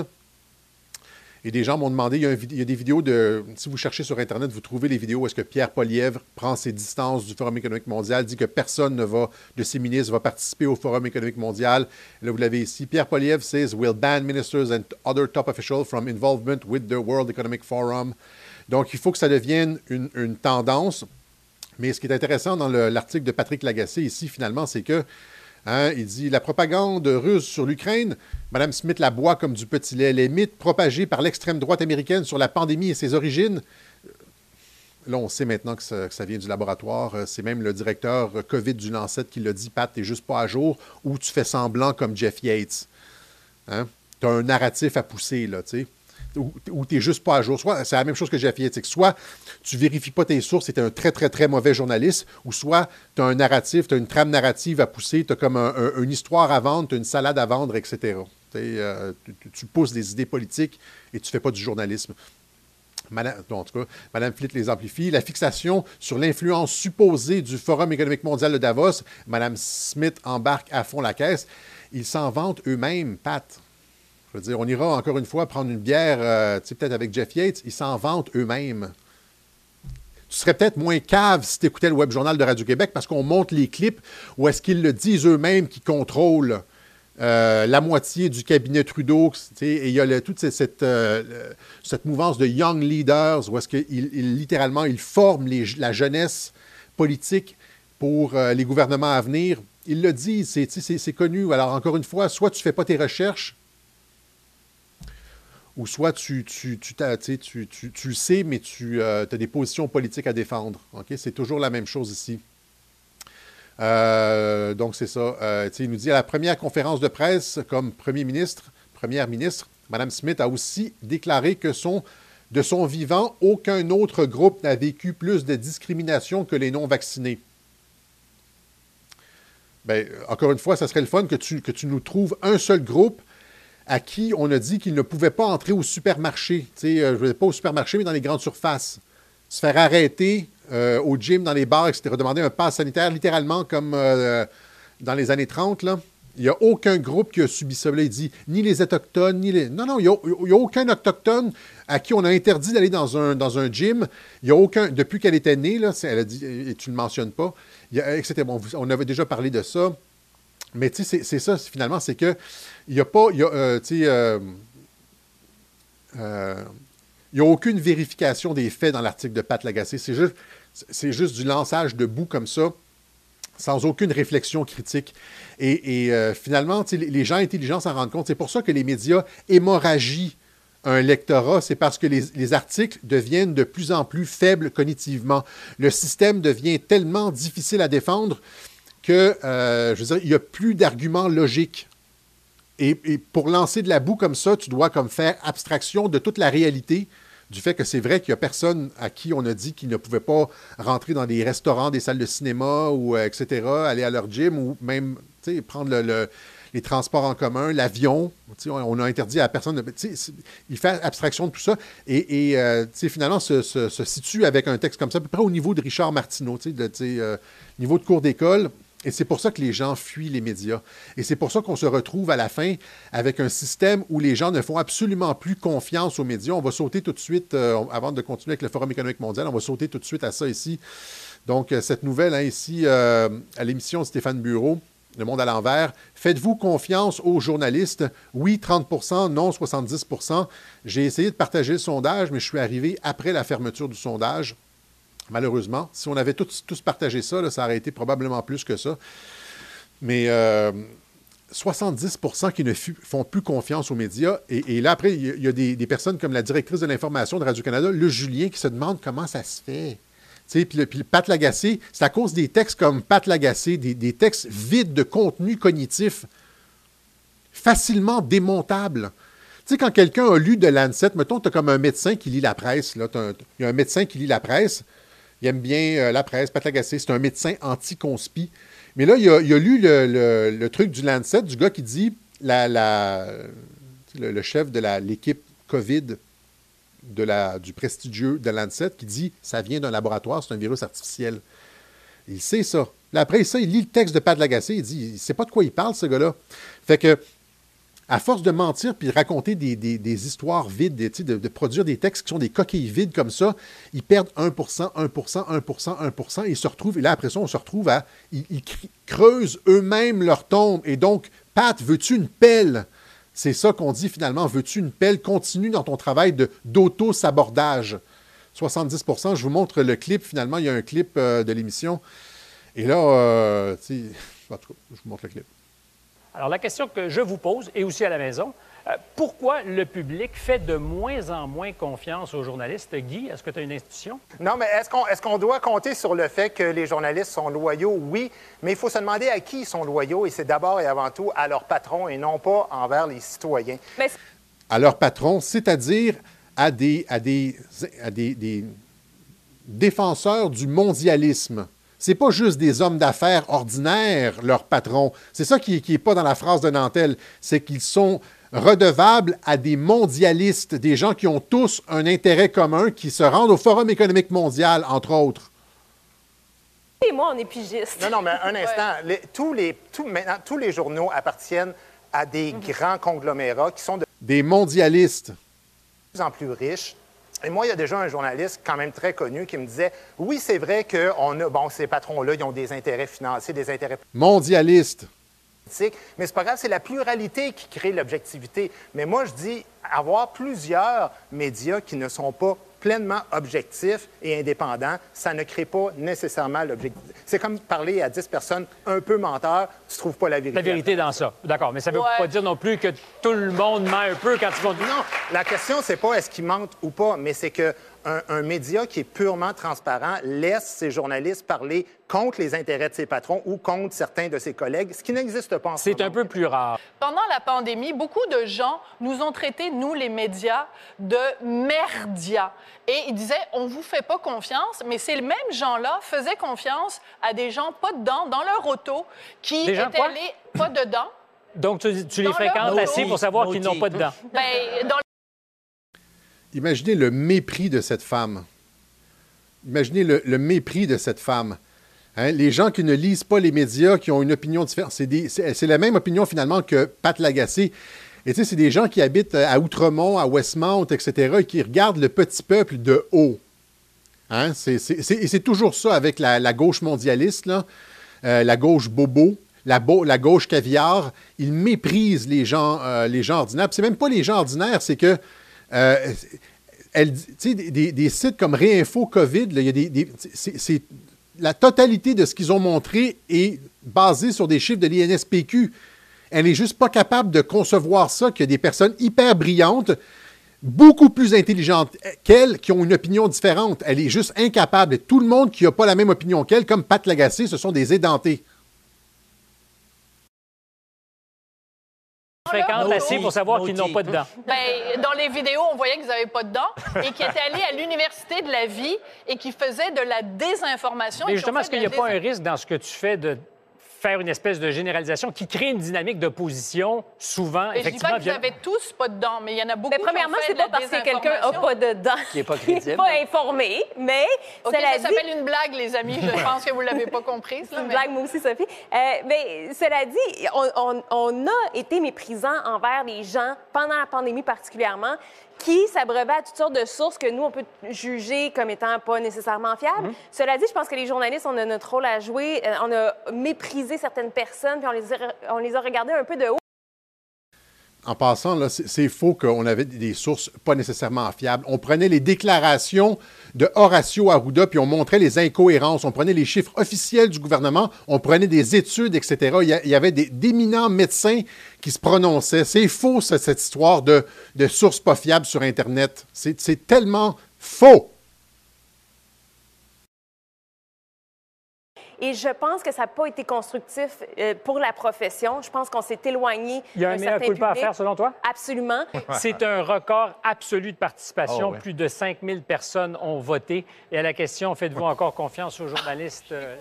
Et des gens m'ont demandé, il y, a des vidéos de, si vous cherchez sur Internet, vous trouvez les vidéos où est-ce que Pierre Poilièvre prend ses distances du Forum économique mondial, dit que personne ne va, de ses ministres va participer au Forum économique mondial. Là, vous l'avez ici. Pierre Poilièvre says, will ban ministers and other top officials from involvement with the World Economic Forum. Donc, il faut que ça devienne une, tendance. Mais ce qui est intéressant dans le- l'article de Patrick Lagacé ici, finalement, c'est que hein, il dit la propagande russe sur l'Ukraine, Mme Smith la boit comme du petit lait. Les mythes propagés par l'extrême droite américaine sur la pandémie et ses origines. Là, on sait maintenant que ça, vient du laboratoire. Euh, C'est même le directeur euh, COVID du Lancet qui l'a dit Pat, t'es juste pas à jour, ou tu fais semblant comme Jeff Yates. Hein? Un narratif à pousser, là, tu sais. Ou, tu n'es juste pas à jour. Soit c'est la même chose que c'est que soit tu vérifies pas tes sources et tu es un très, très, très mauvais journaliste, ou soit tu as un narratif, tu as une trame narrative à pousser, tu as comme un- un- une histoire à vendre, tu as une salade à vendre, etc. Euh, tu, pousses des idées politiques et tu fais pas du journalisme. Madame, en tout cas, Mme Flitt les amplifie. La fixation sur l'influence supposée du Forum économique mondial de Davos, Mme Smith embarque à fond la caisse. Ils s'en vantent eux-mêmes, Pat. Je veux dire, on ira encore une fois prendre une bière, euh, tu sais, peut-être avec Jeff Yates. Ils s'en vantent eux-mêmes. Tu serais peut-être moins cave si tu écoutais le Web Journal de Radio-Québec parce qu'on monte les clips où est-ce qu'ils le disent eux-mêmes qu'ils contrôlent euh, la moitié du cabinet Trudeau. Et il y a toute euh, cette mouvance de young leaders où est-ce qu'ils ils- littéralement ils forment la jeunesse politique pour les gouvernements à venir. Ils le disent, c'est connu. Alors encore une fois, soit tu ne fais pas tes recherches, ou soit tu, tu, tu, tu tu- tu- sais, mais tu as des positions politiques à défendre. C'est toujours la même chose ici. Euh, donc, c'est ça. Euh, il nous dit à la première conférence de presse, comme premier ministre, première ministre, Mme Smith a aussi déclaré que son, de son vivant, aucun autre groupe n'a vécu plus de discrimination que les non-vaccinés. Ben, encore une fois, ça serait le fun que tu, que tu nous trouves un seul groupe à qui on a dit qu'il ne pouvait pas entrer au supermarché. Tu sais, euh, je ne pas au supermarché, mais dans les grandes surfaces. Se faire arrêter euh, au gym, dans les bars, etc. Demander un pass sanitaire, littéralement comme euh, dans les années 30, là. Il n'y a aucun groupe qui a subi ça. Là, il dit ni les Autochtones, ni les. Non, non, il n'y a, aucun Autochtone à qui on a interdit d'aller dans un, dans un gym. Il y a aucun. Depuis qu'elle était née, là, elle a dit, et tu ne le mentionnes pas, il y a, etc. Bon, on avait déjà parlé de ça. Mais tu sais, c'est ça, finalement, c'est que il n'y a pas. Y a, euh, euh, euh, il n'y a aucune vérification des faits dans l'article de Pat Lagacé. C'est juste, juste du lançage de boue comme ça, sans aucune réflexion critique. Et, finalement, les gens intelligents s'en rendent compte. C'est pour ça que les médias hémorragient un lectorat, c'est parce que les, articles deviennent de plus en plus faibles cognitivement. Le système devient tellement difficile à défendre que, euh, il n'y a plus d'arguments logiques. Et, pour lancer de la boue comme ça, tu dois comme faire abstraction de toute la réalité du fait que c'est vrai qu'il n'y a personne à qui on a dit qu'ils ne pouvaient pas rentrer dans des restaurants, des salles de cinéma, ou euh, etc., aller à leur gym, ou même prendre les transports en commun, l'avion. On a interdit à personne de. Il fait abstraction de tout ça. Et, euh, finalement, se, se, situe avec un texte comme ça, à peu près au niveau de Richard Martineau, euh, niveau de cours d'école. Et c'est pour ça que les gens fuient les médias. Et c'est pour ça qu'on se retrouve à la fin avec un système où les gens ne font absolument plus confiance aux médias. On va sauter tout de suite, euh, avant de continuer avec le Forum économique mondial, on va sauter tout de suite à ça ici. Donc, euh, cette nouvelle, hein, ici, euh, à l'émission Stéphane Bureau, Le Monde à l'envers. Faites-vous confiance aux journalistes? Oui, 30% non, 70% J'ai essayé de partager le sondage, mais je suis arrivé après la fermeture du sondage malheureusement. Si on avait tous, partagé ça, ça aurait été probablement plus que ça. Mais 70% euh, qui ne font plus confiance aux médias. Et, là, après, il y a, des, personnes comme la directrice de l'information de Radio-Canada, le Julien, qui se demande comment ça se fait. Puis le, le Pat Lagacé, c'est à cause des textes comme Pat Lagacé, des, textes vides de contenu cognitif, facilement démontables. Tu sais, quand quelqu'un a lu de Lancet, mettons, tu as comme un médecin qui lit la presse. Il y a un médecin qui lit la presse. Il aime bien euh, la presse, Pat Lagacé. C'est un médecin anti-conspi. Mais là, il a, lu le, truc du Lancet, du gars qui dit le, chef de l'équipe COVID du prestigieux de Lancet qui dit ça vient d'un laboratoire, c'est un virus artificiel. Il sait ça. Là, après ça, il lit le texte de Pat Lagacé, il dit il sait pas de quoi il parle, ce gars-là. Fait que à force de mentir puis de raconter des, histoires vides, de, de, produire des textes qui sont des coquilles vides comme ça, ils perdent 1 1 1% 1% et ils se retrouvent, et là, après ça, on se retrouve à. Ils, creusent eux-mêmes leur tombe. Et donc, Pat, veux-tu une pelle? C'est ça qu'on dit finalement. Veux-tu une pelle? Continue dans ton travail d'auto-sabordage. 70% Je vous montre le clip. Finalement, il y a un clip euh, de l'émission. Et là, euh, je vous montre le clip. Alors, la question que je vous pose, et aussi à la maison, euh, pourquoi le public fait de moins en moins confiance aux journalistes? Guy, est-ce que tu as une institution? Non, mais est-ce qu'on est qu'on doit compter sur le fait que les journalistes sont loyaux? Oui, mais il faut se demander à qui ils sont loyaux, et c'est d'abord et avant tout à leur patron et non pas envers les citoyens. À leur patron, c'est-à-dire à des, à des, à des défenseurs du mondialisme c'est pas juste des hommes d'affaires ordinaires, leurs patrons. C'est ça qui n'est pas dans la phrase de Nantel. C'est qu'ils sont redevables à des mondialistes, des gens qui ont tous un intérêt commun, qui se rendent au Forum économique mondial, entre autres. Et moi, on est pigiste. Non, non, mais un instant. tous, les, maintenant, tous les journaux appartiennent à des mhm. grands conglomérats qui sont de... Des mondialistes. De plus en plus riches, et moi, il y a déjà un journaliste quand même très connu qui me disait Oui, c'est vrai que on a, bon, ces patrons-là, ils ont des intérêts financiers, des intérêts. Mondialistes. Mais c'est pas grave, c'est la pluralité qui crée l'objectivité. Mais moi, je dis avoir plusieurs médias qui ne sont pas pleinement objectif et indépendant, ça ne crée pas nécessairement l'objectif. C'est comme parler à 10 personnes un peu menteurs, tu ne trouves pas la vérité. La vérité dans ça. D'accord, mais ça ne veut pas dire non plus que tout le monde ment un peu quand ils vont... Non, la question, c'est pas est-ce qu'ils mentent ou pas, mais c'est que un, média qui est purement transparent laisse ses journalistes parler contre les intérêts de ses patrons ou contre certains de ses collègues, ce qui n'existe pas en ce C'est un peu plus rare. Pendant la pandémie, beaucoup de gens nous ont traités, nous, les médias, de merdia. Et ils disaient, on vous fait pas confiance, mais ces mêmes gens-là faisaient confiance à des gens pas dedans, dans leur auto, qui étaient allés pas dedans. Donc, tu, les fréquentes assez pour savoir qu'ils n'ont pas dedans. Ben, dans Imaginez le mépris de cette femme. Imaginez le, mépris de cette femme. Hein, les gens qui ne lisent pas les médias, qui ont une opinion différente, c'est, la même opinion finalement que Pat Lagacé. Et tu sais, c'est des gens qui habitent à Outremont, à Westmount, etc., et qui regardent le petit peuple de haut. Hein, c'est, toujours ça avec la, gauche mondialiste, euh, la gauche bobo, la, gauche caviar. Ils méprisent les gens, euh, les gens ordinaires. C'est même pas les gens ordinaires, c'est que euh, des, des- sites comme Réinfo COVID, la totalité de ce qu'ils ont montré est basée sur des chiffres de l'INSPQ. Elle n'est juste pas capable de concevoir ça, qu'il y a des personnes hyper brillantes, beaucoup plus intelligentes qu'elle, qui ont une opinion différente. Elle est juste incapable. Tout le monde qui n'a pas la même opinion qu'elle, comme Pat Lagacé, ce sont des édentés. Fréquente Là, assez pour savoir qu'ils n'ont pas de dents. Ben, dans les vidéos, on voyait qu'ils n'avaient pas de dents et qui étaient allés à l'Université de la vie et qui faisaient de la désinformation. Mais justement, est-ce qu'il n'y a pas un risque dans ce que tu fais de faire une espèce de généralisation qui crée une dynamique d'opposition, souvent, Mais je dis effectivement, pas qu'ils via- n'avaient tous pas de dents, mais il y en a beaucoup Mais premièrement, c'est pas parce que quelqu'un n'a désinformation. pas de dents Qui est pas crédible. pas informé, mais cela ça dit, s'appelle une blague, les amis. Je pense que vous ne l'avez pas comprise. C'est là, une mais- blague, moi aussi, Sophie. Euh, mais cela dit, on, on- on a été méprisant envers les gens pendant la pandémie particulièrement qui s'abreuvaient à toutes sortes de sources que nous, on peut juger comme étant pas nécessairement fiables. Mm-hmm. Cela dit, je pense que les journalistes, on a notre rôle à jouer. Euh, On a méprisé certaines personnes, puis on les a, on les a regardées un peu de haut. En passant, c'est faux qu'on avait des sources pas nécessairement fiables. On prenait les déclarations de Horacio Arruda, puis on montrait les incohérences. On prenait les chiffres officiels du gouvernement, on prenait des études, etc. Il y, avait d'éminents médecins qui se prononçaient. C'est faux, cette histoire de, de sources pas fiables sur Internet. C'est tellement faux. Et je pense que ça n'a pas été constructif euh, pour la profession. Je pense qu'on s'est éloigné Il y a un meilleur certain culpa à faire, selon toi? Absolument. C'est un record absolu de participation. Oh. Plus de 5000 personnes ont voté. Et à la question, faites-vous encore confiance aux journalistes? euh,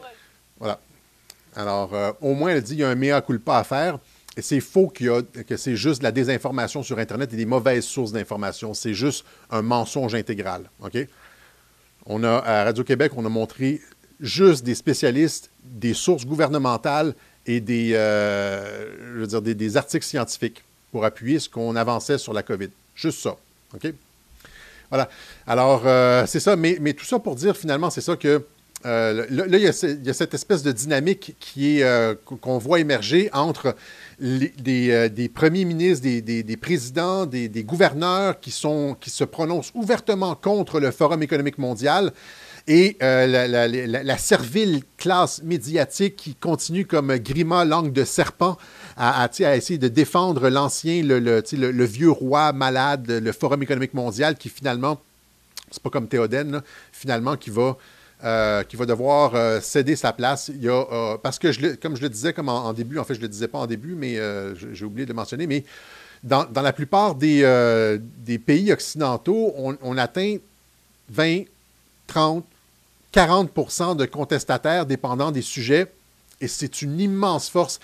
Voilà. Alors, euh, au moins, elle dit qu'il y a un mea culpa à faire. Et c'est faux qu'il y a, que c'est juste de la désinformation sur Internet et des mauvaises sources d'information. C'est juste un mensonge intégral. OK? On a, à Radio-Québec, on a montré juste des spécialistes, des sources gouvernementales et des, euh, des, articles scientifiques pour appuyer ce qu'on avançait sur la COVID. Juste ça. OK? Voilà. Alors, euh, c'est ça. Mais, tout ça pour dire, finalement, c'est ça que euh, là, il, y a, cette espèce de dynamique qu'on voit émerger entre des, premiers ministres, des, présidents, des, gouverneurs qui, qui se prononcent ouvertement contre le Forum économique mondial et euh, la, servile classe médiatique qui continue comme Grima langue de serpent à, essayer de défendre l'ancien, le, vieux roi malade, le Forum économique mondial qui finalement c'est pas comme Théoden, là, finalement, qui va, euh, qui va devoir euh, céder sa place. Parce que, comme je le disais comme en, début, en fait, je ne le disais pas en début, mais j'ai oublié de le mentionner, mais dans, la plupart des, pays occidentaux, on atteint 20, 30, 40% de contestataires dépendant des sujets, et c'est une immense force.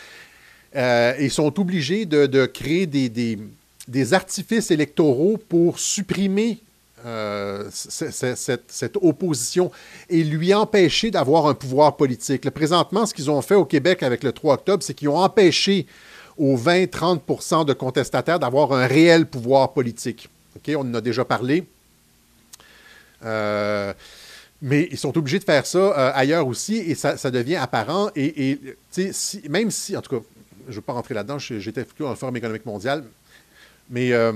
Euh, ils sont obligés de, créer des, artifices électoraux pour supprimer euh, cette, opposition et lui empêcher d'avoir un pouvoir politique. Là, présentement, ce qu'ils ont fait au Québec avec le 3 octobre, c'est qu'ils ont empêché aux 20-30% de contestataires d'avoir un réel pouvoir politique. On en a déjà parlé. Euh, mais ils sont obligés de faire ça euh, ailleurs aussi et ça, devient apparent. Et, et, si- même si, en tout cas, je ne veux pas rentrer là-dedans, j'étais plutôt dans le Forum économique mondial, mais euh,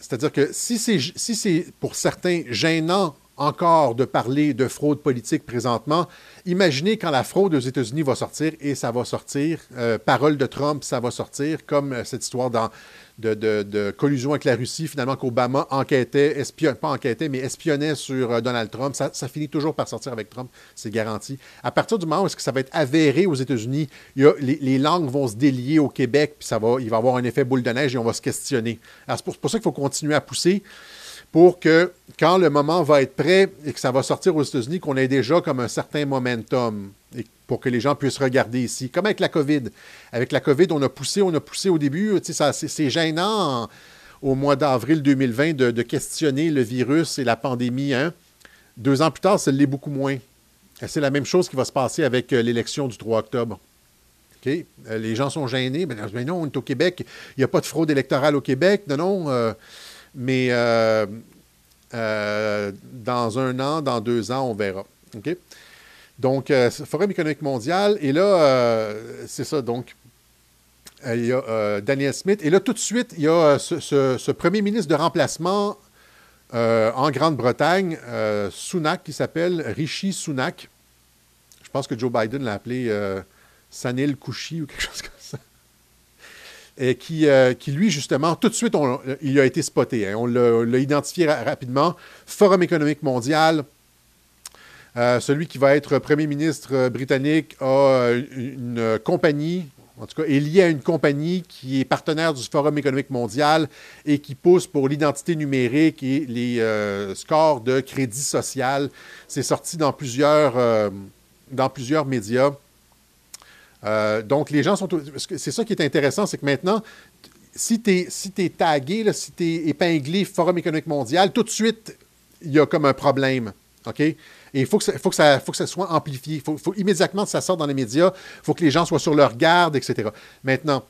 c'est-à-dire que si c'est si pour certains gênant encore de parler de fraude politique présentement, imaginez quand la fraude aux États-Unis va sortir, et ça va sortir, euh, parole de Trump, ça va sortir, comme cette histoire dans- de, collusion avec la Russie, finalement qu'Obama enquêtait, pas enquêtait, mais espionnait sur euh, Donald Trump. Ça, finit toujours par sortir avec Trump, c'est garanti. À partir du moment où est-ce que ça va être avéré aux États-Unis, les, langues vont se délier au Québec, puis ça va, il va avoir un effet boule de neige et on va se questionner. Alors, c'est pour, c'est pour ça qu'il faut continuer à pousser pour que quand le moment va être prêt et que ça va sortir aux États-Unis, qu'on ait déjà comme un certain momentum et pour que les gens puissent regarder ici. Comme avec la COVID. Avec la COVID, on a poussé, on a poussé au début. C'est, gênant au mois d'avril 2020 de, questionner le virus et la pandémie. hein. Deux ans plus tard, ça l'est beaucoup moins. c'est la même chose qui va se passer avec euh, l'élection du 3 octobre. Euh, les gens sont gênés. Ben, ben non, on est au Québec. Il n'y a pas de fraude électorale au Québec. Non, non. euh, mais dans un an, dans deux ans, on verra. Donc, euh, Forum économique mondial. Et là, euh, c'est ça. Donc, euh, il y a Daniel Smith. Et là, tout de suite, il y a ce, premier ministre de remplacement en Grande-Bretagne, Sunak, qui s'appelle Rishi Sunak. Je pense que Joe Biden l'a appelé Sanil Kouchi ou quelque chose comme ça. Et qui, qui, lui, justement, tout de suite, il a été spoté. hein. On l'a identifié ra- rapidement. Forum économique mondial. Euh, celui qui va être premier ministre euh, britannique a euh, une compagnie, en tout cas, est lié à une compagnie qui est partenaire du Forum économique mondial et qui pousse pour l'identité numérique et les scores de crédit social. C'est sorti dans plusieurs, dans plusieurs médias. Donc, les gens sont. C'est ça qui est intéressant, c'est que maintenant, si tu es, si t'es tagué, si tu es épinglé Forum économique mondial, tout de suite, il y a comme un problème. OK? Et il faut que ça, faut que ça, soit amplifié. Il faut, immédiatement que ça sorte dans les médias. Il faut que les gens soient sur leur garde, etc. Maintenant,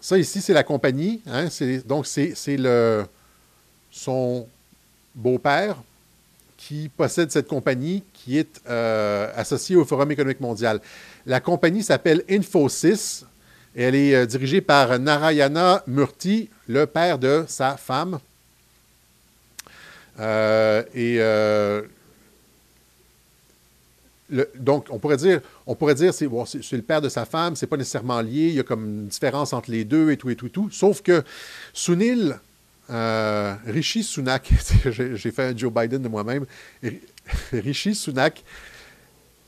ça ici, c'est la compagnie. hein, donc, c'est son beau-père qui possède cette compagnie qui est euh, associée au Forum économique mondial. La compagnie s'appelle Infosys elle est euh, dirigée par Narayana Murthy, le père de sa femme. Euh, et euh, donc, on pourrait dire, on pourrait dire, c'est le père de sa femme, c'est pas nécessairement lié, il y a comme une différence entre les deux et tout et tout et tout. Sauf que Sunil, euh, Rishi Sunak, j'ai fait un Joe Biden de moi-même, Ri- Rishi Sunak,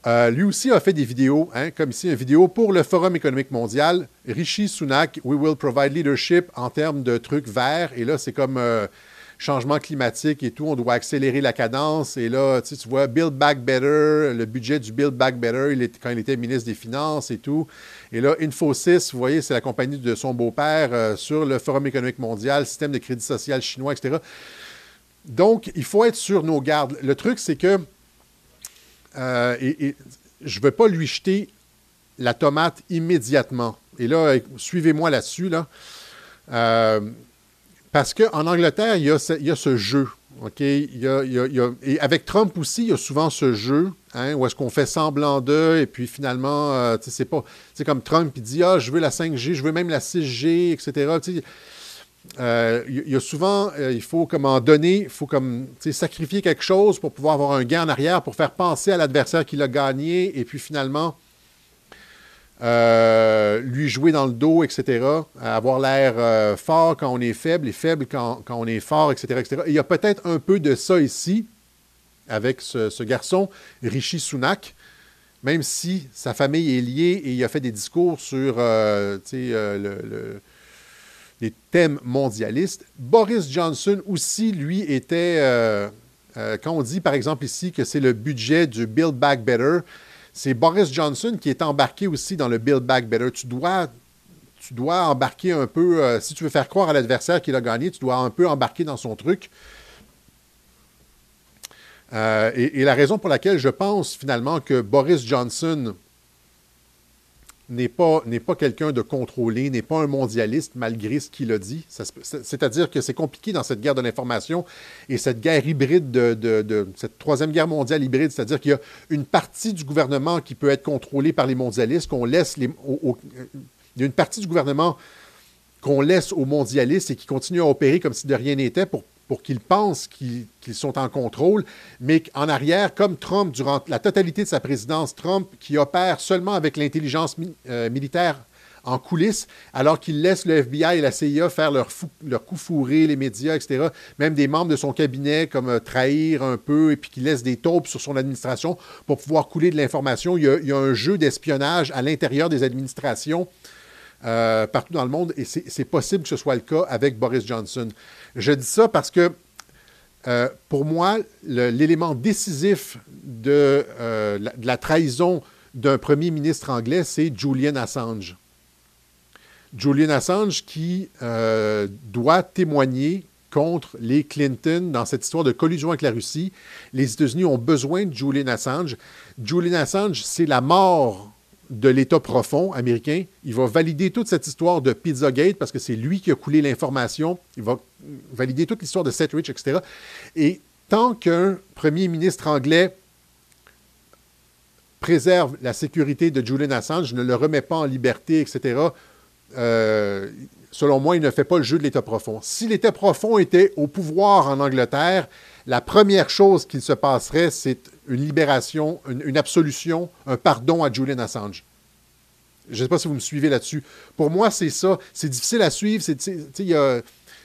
euh, lui aussi a fait des vidéos, hein, comme ici, une vidéo pour le Forum économique mondial. Rishi Sunak, we will provide leadership en termes de trucs verts. Et là, c'est comme euh, changement climatique et tout. On doit accélérer la cadence. Et là, tu vois, Build Back Better, le budget du Build Back Better, il est, quand il était ministre des Finances et tout. Et là, Infosys, vous voyez, c'est la compagnie de son beau-père euh, sur le Forum économique mondial, système de crédit social chinois, etc. Donc, il faut être sur nos gardes. Le truc, c'est que euh, je ne veux pas lui jeter la tomate immédiatement. Et là, euh, suivez-moi là-dessus. Là. Euh, parce qu'en Angleterre, il y, a ce, a jeu. OK? Il y a- il y a- a- et avec Trump aussi, il y a souvent ce jeu hein, où est-ce qu'on fait semblant d'eux et puis finalement, euh, c'est pas. C'est comme Trump, il dit Ah, je veux la 5G, je veux même la 6G, etc. Euh, il y, a souvent, euh, il faut comme en donner, il faut comme sacrifier quelque chose pour pouvoir avoir un gain en arrière, pour faire penser à l'adversaire qui l'a gagné, et puis finalement euh, lui jouer dans le dos, etc. Avoir l'air euh, fort quand on est faible et faible quand, on est fort, etc. etc. Et il y a peut-être un peu de ça ici avec ce, garçon, Rishi Sunak, même si sa famille est liée et il a fait des discours sur euh, tu sais, le- le des thèmes mondialistes. Boris Johnson aussi, lui, était, quand on dit par exemple ici que c'est le budget du Build Back Better, c'est Boris Johnson qui est embarqué aussi dans le Build Back Better. Tu dois, tu dois embarquer un peu, euh, si tu veux faire croire à l'adversaire qu'il a gagné, tu dois un peu embarquer dans son truc. Euh, et, et la raison pour laquelle je pense finalement que Boris Johnson n'est pas, n'est pas quelqu'un de contrôlé, n'est pas un mondialiste malgré ce qu'il a dit. C'est-à-dire que c'est compliqué dans cette guerre de l'information et cette guerre hybride, de, de- cette troisième guerre mondiale hybride, c'est-à-dire qu'il y a une partie du gouvernement qui peut être contrôlée par les mondialistes, qu'on laisse les, une partie du gouvernement qu'on laisse aux mondialistes et qui continuent à opérer comme si de rien n'était pour, pour qu'ils pensent qu'ils sont en contrôle, mais en arrière, comme Trump, durant la totalité de sa présidence, Trump qui opère seulement avec l'intelligence euh, militaire en coulisses, alors qu'il laisse le FBI et la CIA faire leur, fou, coup fourré, les médias, etc., même des membres de son cabinet comme euh, trahir un peu, et puis qu'il laisse des taupes sur son administration pour pouvoir couler de l'information. Il, y a- un jeu d'espionnage à l'intérieur des administrations euh, partout dans le monde, et c'est possible que ce soit le cas avec Boris Johnson. Je dis ça parce que, euh, pour moi, l'élément décisif de, euh, la, de la trahison d'un premier ministre anglais, c'est Julian Assange. Julian Assange qui euh, doit témoigner contre les Clinton dans cette histoire de collusion avec la Russie. Les États-Unis ont besoin de Julian Assange. Julian Assange, c'est la mort de l'État profond américain. Il va valider toute cette histoire de Pizzagate parce que c'est lui qui a coulé l'information. Il va valider toute l'histoire de Seth Rich, etc. Et tant qu'un premier ministre anglais préserve la sécurité de Julian Assange, ne le remet pas en liberté, etc., selon moi, il ne fait pas le jeu de l'État profond. Si l'État profond était au pouvoir en Angleterre, la première chose qu'il se passerait, c'est une libération, une, absolution, un pardon à Julian Assange. Je ne sais pas si vous me suivez là-dessus. Pour moi, c'est ça. C'est difficile à suivre. Il y a,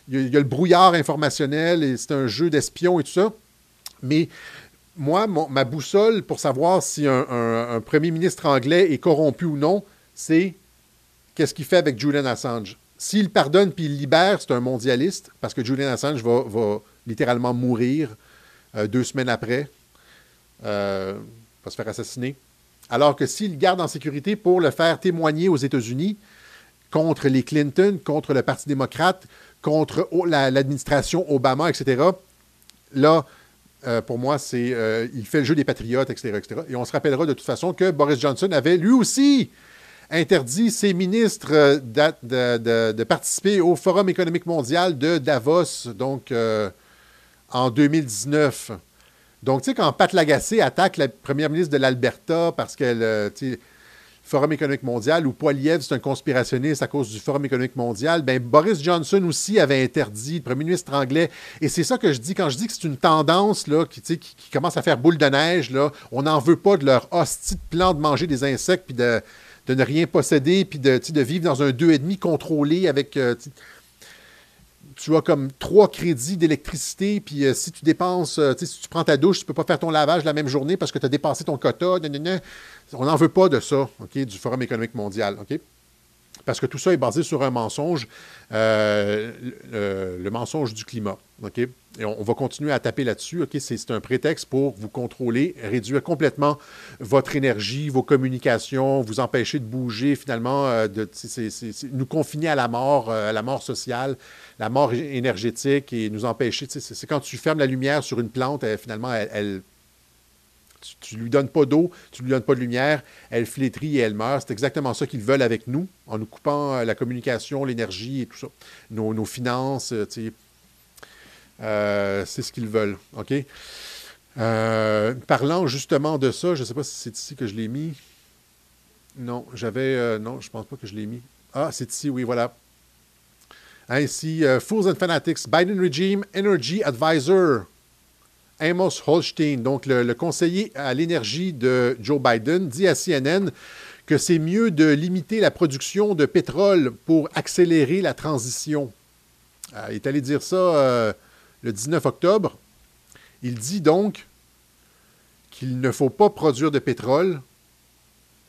le brouillard informationnel et c'est un jeu d'espion et tout ça. Mais moi, ma boussole pour savoir si un, premier ministre anglais est corrompu ou non, c'est qu'est-ce qu'il fait avec Julian Assange? S'il pardonne puis il libère, c'est un mondialiste, parce que Julian Assange va, littéralement mourir euh, deux semaines après, euh, va se faire assassiner. Alors que s'il garde en sécurité pour le faire témoigner aux États-Unis contre les Clinton, contre le Parti démocrate, contre l'administration Obama, etc., là, euh, pour moi, c'est il fait le jeu des patriotes, etc., etc. Et on se rappellera de toute façon que Boris Johnson avait lui aussi interdit ses ministres euh, de, participer au Forum économique mondial de Davos, donc euh, en 2019. Donc, tu sais, quand Pat Lagacé attaque la première ministre de l'Alberta parce tu sais, Forum économique mondial, ou Poiliev, c'est un conspirationniste à cause du Forum économique mondial, ben Boris Johnson aussi avait interdit, le premier ministre anglais. Et c'est ça que je dis quand je dis que c'est une tendance là, qui, qui, qui, commence à faire boule de neige. On n'en veut pas de leur hostie de plan de manger des insectes puis de, de ne rien posséder, puis de, vivre dans un 2,5 contrôlé avec. Euh, tu as comme trois crédits d'électricité, puis euh, si tu dépenses, euh, si tu prends ta douche, tu ne peux pas faire ton lavage la même journée parce que tu as dépassé ton quota. On n'en veut pas de ça, OK, du Forum économique mondial. OK? Parce que tout ça est basé sur un mensonge, le, le, mensonge du climat. OK? Et on, va continuer à taper là-dessus. OK, c'est un prétexte pour vous contrôler, réduire complètement votre énergie, vos communications, vous empêcher de bouger finalement, euh, de, nous confiner à la mort, euh, à la mort sociale, la mort énergétique et nous empêcher. C'est quand tu fermes la lumière sur une plante, finalement, elle, tu ne lui donnes pas d'eau, tu ne lui donnes pas de lumière, elle flétrit et elle meurt. C'est exactement ça qu'ils veulent avec nous, en nous coupant euh, la communication, l'énergie et tout ça, nos, nos finances. Euh, c'est ce qu'ils veulent. OK? Euh, parlant justement de ça, je ne sais pas si c'est ici que je l'ai mis. Non, j'avais. Euh, non, je ne pense pas que je l'ai mis. Ah, c'est ici, oui, voilà. Ainsi, Fools and Fanatics, Biden Regime Energy Advisor, Amos Holstein, donc le, conseiller à l'énergie de Joe Biden, dit à CNN que c'est mieux de limiter la production de pétrole pour accélérer la transition. il est allé dire ça le 19 octobre. Il dit donc qu'il ne faut pas produire de pétrole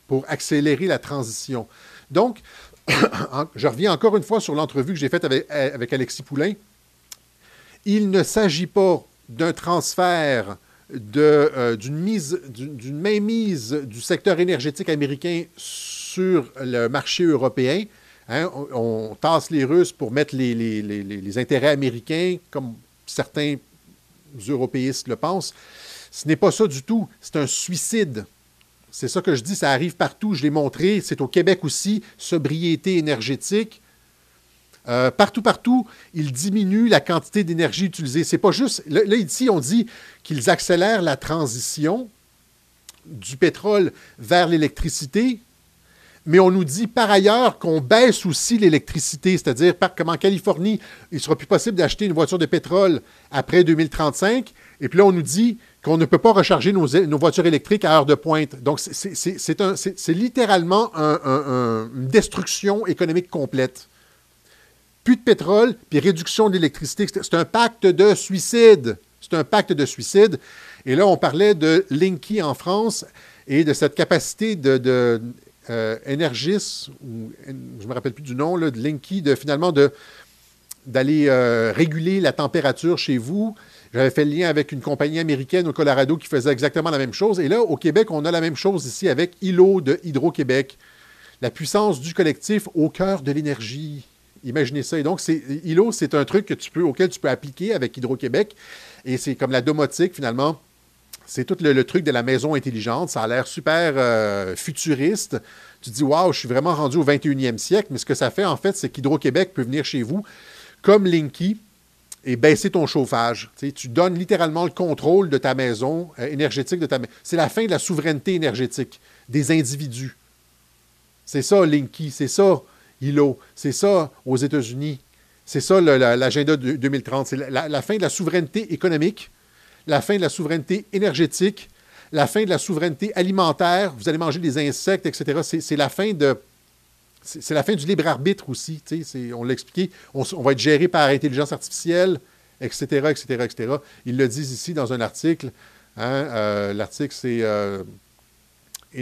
pour accélérer la transition. Donc, je reviens encore une fois sur l'entrevue que j'ai faite avec, avec, Alexis Poulain. Il ne s'agit pas d'un transfert euh, d'une mise, d'une mainmise du secteur énergétique américain sur le marché européen. Hein. on, tasse les Russes pour mettre les, les, les intérêts américains comme certains européistes le pensent. Ce n'est pas ça du tout. C'est un suicide. C'est ça que je dis, ça arrive partout. Je l'ai montré. C'est au Québec aussi, sobriété énergétique. Euh, partout, partout, ils diminuent la quantité d'énergie utilisée. C'est pas juste. Là, ici, on dit qu'ils accélèrent la transition du pétrole vers l'électricité mais on nous dit par ailleurs qu'on baisse aussi l'électricité, c'est-à-dire comme en Californie, il sera plus possible d'acheter une voiture de pétrole après 2035, et puis là, on nous dit qu'on ne peut pas recharger nos, voitures électriques à heure de pointe. Donc, c'est littéralement une destruction économique complète. Plus de pétrole, puis réduction de l'électricité. C'est un pacte de suicide. C'est un pacte de suicide. Et là, on parlait de Linky en France et de cette capacité de euh, ou, je ne me rappelle plus du nom, de Linky, de finalement d'aller euh, réguler la température chez vous. J'avais fait le lien avec une compagnie américaine au Colorado qui faisait exactement la même chose. Et là, au Québec, on a la même chose ici avec ILO de Hydro-Québec. La puissance du collectif au cœur de l'énergie. Imaginez ça. Et donc, ILO, c'est un truc auquel tu peux appliquer avec Hydro-Québec. Et c'est comme la domotique, finalement. C'est tout le, truc de la maison intelligente. Ça a l'air super euh, futuriste. Tu dis, waouh, je suis vraiment rendu au 21e siècle. Mais ce que ça fait, en fait, c'est qu'Hydro-Québec peut venir chez vous comme Linky et baisser ton chauffage. Tu, donnes littéralement le contrôle de ta maison euh, énergétique. de ta C'est la fin de la souveraineté énergétique des individus. C'est ça, Linky. C'est ça, ILO. C'est ça, aux États-Unis. C'est ça, l'agenda de 2030. C'est la- fin de la souveraineté économique, la fin de la souveraineté énergétique, la fin de la souveraineté alimentaire. Vous allez manger des insectes, etc. C'est la fin du libre arbitre aussi. On l'a expliqué. On, va être géré par intelligence artificielle, etc., etc., etc. Ils le disent ici dans un article. hein, euh, L'article, c'est euh,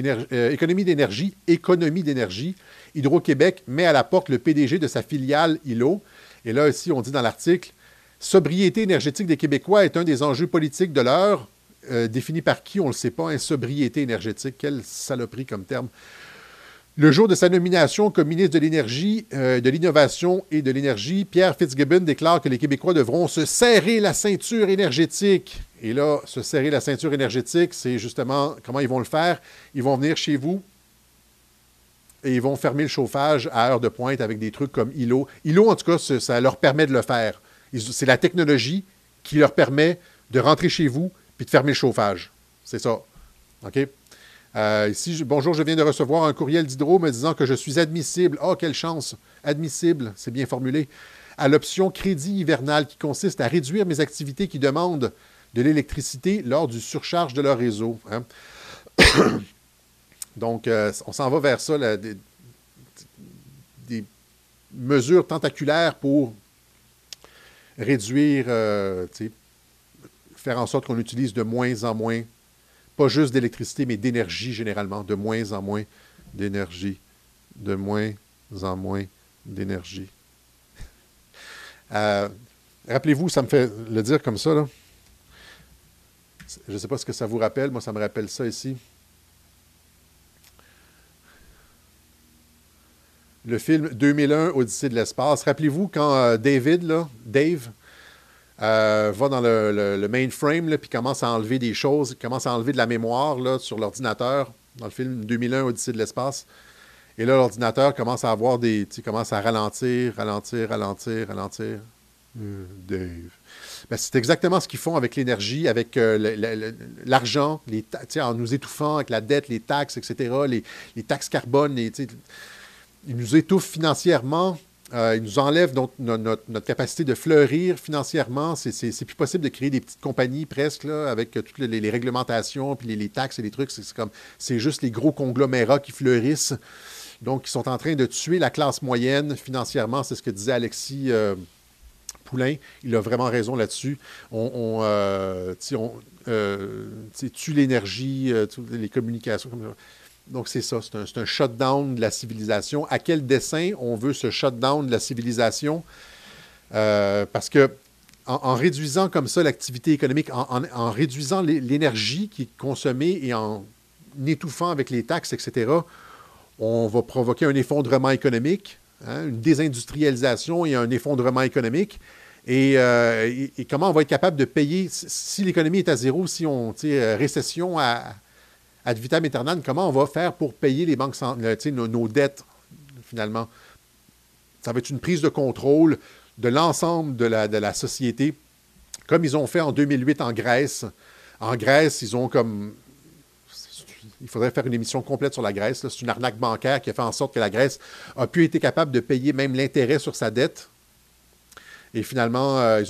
euh, économie d'énergie, économie d'énergie. Hydro-Québec met à la porte le PDG de sa filiale ILO. Et là, ici, on dit dans l'article, sobriété énergétique des Québécois est un des enjeux politiques de l'heure. Euh, défini par qui, on ne le sait pas. Hein, sobriété énergétique, quelle saloperie comme terme. Le jour de sa nomination comme ministre de l'Énergie, euh, de l'Innovation et de l'Énergie, Pierre Fitzgibbon déclare que les Québécois devront se serrer la ceinture énergétique. Et là, se serrer la ceinture énergétique, c'est justement comment ils vont le faire. Ils vont venir chez vous et ils vont fermer le chauffage à heure de pointe avec des trucs comme ILO. ILO, en tout cas, ça, leur permet de le faire. C'est la technologie qui leur permet de rentrer chez vous puis de fermer le chauffage. C'est ça. OK? Euh, ici, bonjour, je viens de recevoir un courriel d'Hydro me disant que je suis admissible. Oh, quelle chance! Admissible, c'est bien formulé. À l'option crédit hivernal qui consiste à réduire mes activités qui demandent de l'électricité lors du surcharge de leur réseau. hein. Donc, euh, on s'en va vers ça, des, mesures tentaculaires pour réduire, euh, faire en sorte qu'on utilise de moins en moins pas juste d'électricité, mais d'énergie généralement, de moins en moins d'énergie, de moins en moins d'énergie. Euh, Rappelez-vous, ça me fait le dire comme ça, là. Je ne sais pas ce que ça vous rappelle, moi ça me rappelle ça ici. Le film 2001, Odyssée de l'espace. Rappelez-vous quand euh, David, Dave, euh, va dans le, mainframe, puis commence à enlever des choses, commence à enlever de la mémoire sur l'ordinateur, dans le film 2001, Odyssée de l'espace. Et là, l'ordinateur commence à avoir des. Commence à ralentir, ralentir, ralentir, ralentir. Euh, Dave. Ben, c'est exactement ce qu'ils font avec l'énergie, avec euh, l'argent, en nous étouffant avec la dette, les taxes, etc., les, taxes carbone, ils nous étouffent financièrement. Euh, ils nous enlèvent donc no- notre, capacité de fleurir financièrement. C'est, plus possible de créer des petites compagnies presque avec toutes les, réglementations, puis les, les taxes et les trucs. C'est, comme, c'est juste les gros conglomérats qui fleurissent. Donc, ils sont en train de tuer la classe moyenne financièrement. C'est ce que disait Alexis Poulain. Il a vraiment raison là-dessus. On, euh, euh, tue l'énergie, euh, les communications. Donc, c'est ça, c'est un, shutdown de la civilisation. À quel dessin on veut ce shutdown de la civilisation? Parce que en, réduisant comme ça l'activité économique, en, réduisant l'é- l'énergie qui est consommée et en étouffant avec les taxes, etc., on va provoquer un effondrement économique, hein, une désindustrialisation et un effondrement économique. Et, euh, et- comment on va être capable de payer, si, l'économie est à zéro, si on, euh, récession à, ad vitam aeternam, comment on va faire pour payer les banques, nos, nos dettes, finalement? Ça va être une prise de contrôle de l'ensemble de la, de la société, comme ils ont fait en 2008 en Grèce. En Grèce, ils ont comme... Il faudrait faire une émission complète sur la Grèce. C'est une arnaque bancaire qui a fait en sorte que la Grèce a pu être capable de payer même l'intérêt sur sa dette. Et finalement, euh,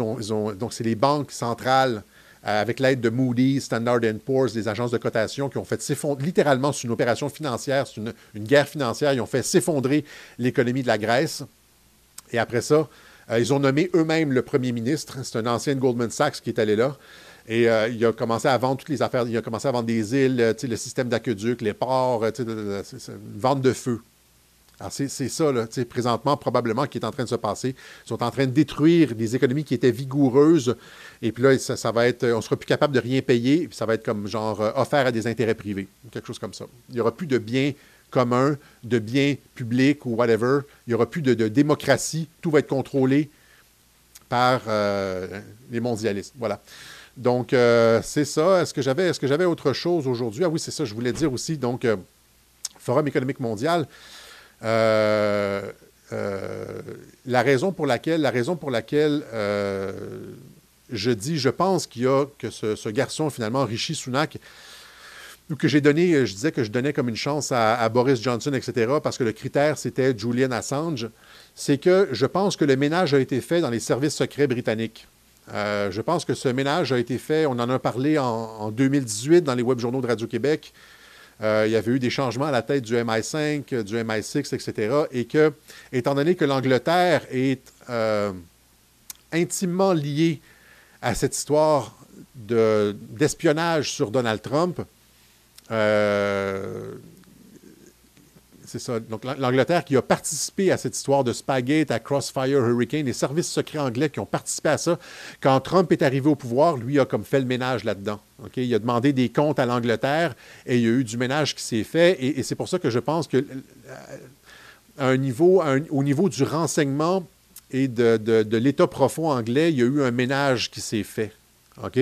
c'est les banques centrales, euh, avec l'aide de Moody's, Standard Poor's, des agences de cotation, qui ont fait s'effondrer, littéralement, c'est une opération financière, c'est une, guerre financière, ils ont fait s'effondrer l'économie de la Grèce. Et après ça, euh, ils ont nommé eux-mêmes le premier ministre. C'est un ancien Goldman Sachs qui est allé là. Et euh, il a commencé à vendre toutes les affaires. Il a commencé à vendre des îles, euh, le système d'aqueduc, les ports, euh, une vente de feu. Alors, c'est ça, présentement, probablement, qui est en train de se passer. Ils sont en train de détruire des économies qui étaient vigoureuses. Et puis là, ça, va être, on ne sera plus capable de rien payer. Et puis ça va être comme genre offert à des intérêts privés, quelque chose comme ça. Il n'y aura plus de biens commun, de biens publics ou whatever. Il n'y aura plus de, démocratie. Tout va être contrôlé par les mondialistes. Voilà. Donc, euh, c'est ça. Est-ce que j'avais est-ce que j'avais autre chose aujourd'hui? Ah oui, c'est ça, je voulais dire aussi. Donc, euh, Forum économique mondial. Euh, euh, la raison pour laquelle, la raison pour laquelle je dis, je pense qu'il y a que ce, garçon, finalement, Rishi Sunak, ou que j'ai donné, je disais que je donnais comme une chance à Boris Johnson, etc., parce que le critère, c'était Julian Assange, c'est que je pense que le ménage a été fait dans les services secrets britanniques. Euh, je pense que ce ménage a été fait, on en a parlé en, en 2018 dans les web journaux de Radio-Québec. Euh, il y avait eu des changements à la tête du MI5, du MI6, etc. Et que, étant donné que l'Angleterre est euh, intimement liée à cette histoire de, d'espionnage sur Donald Trump, c'est ça. Donc, l'Angleterre qui a participé à cette histoire de Spagate, à Crossfire Hurricane, les services secrets anglais qui ont participé à ça. Quand Trump est arrivé au pouvoir, lui a comme fait le ménage là-dedans. Okay? Il a demandé des comptes à l'Angleterre et il y a eu du ménage qui s'est fait. Et, c'est pour ça que je pense que un niveau, au niveau du renseignement et de, l'état profond anglais, il y a eu un ménage qui s'est fait. OK?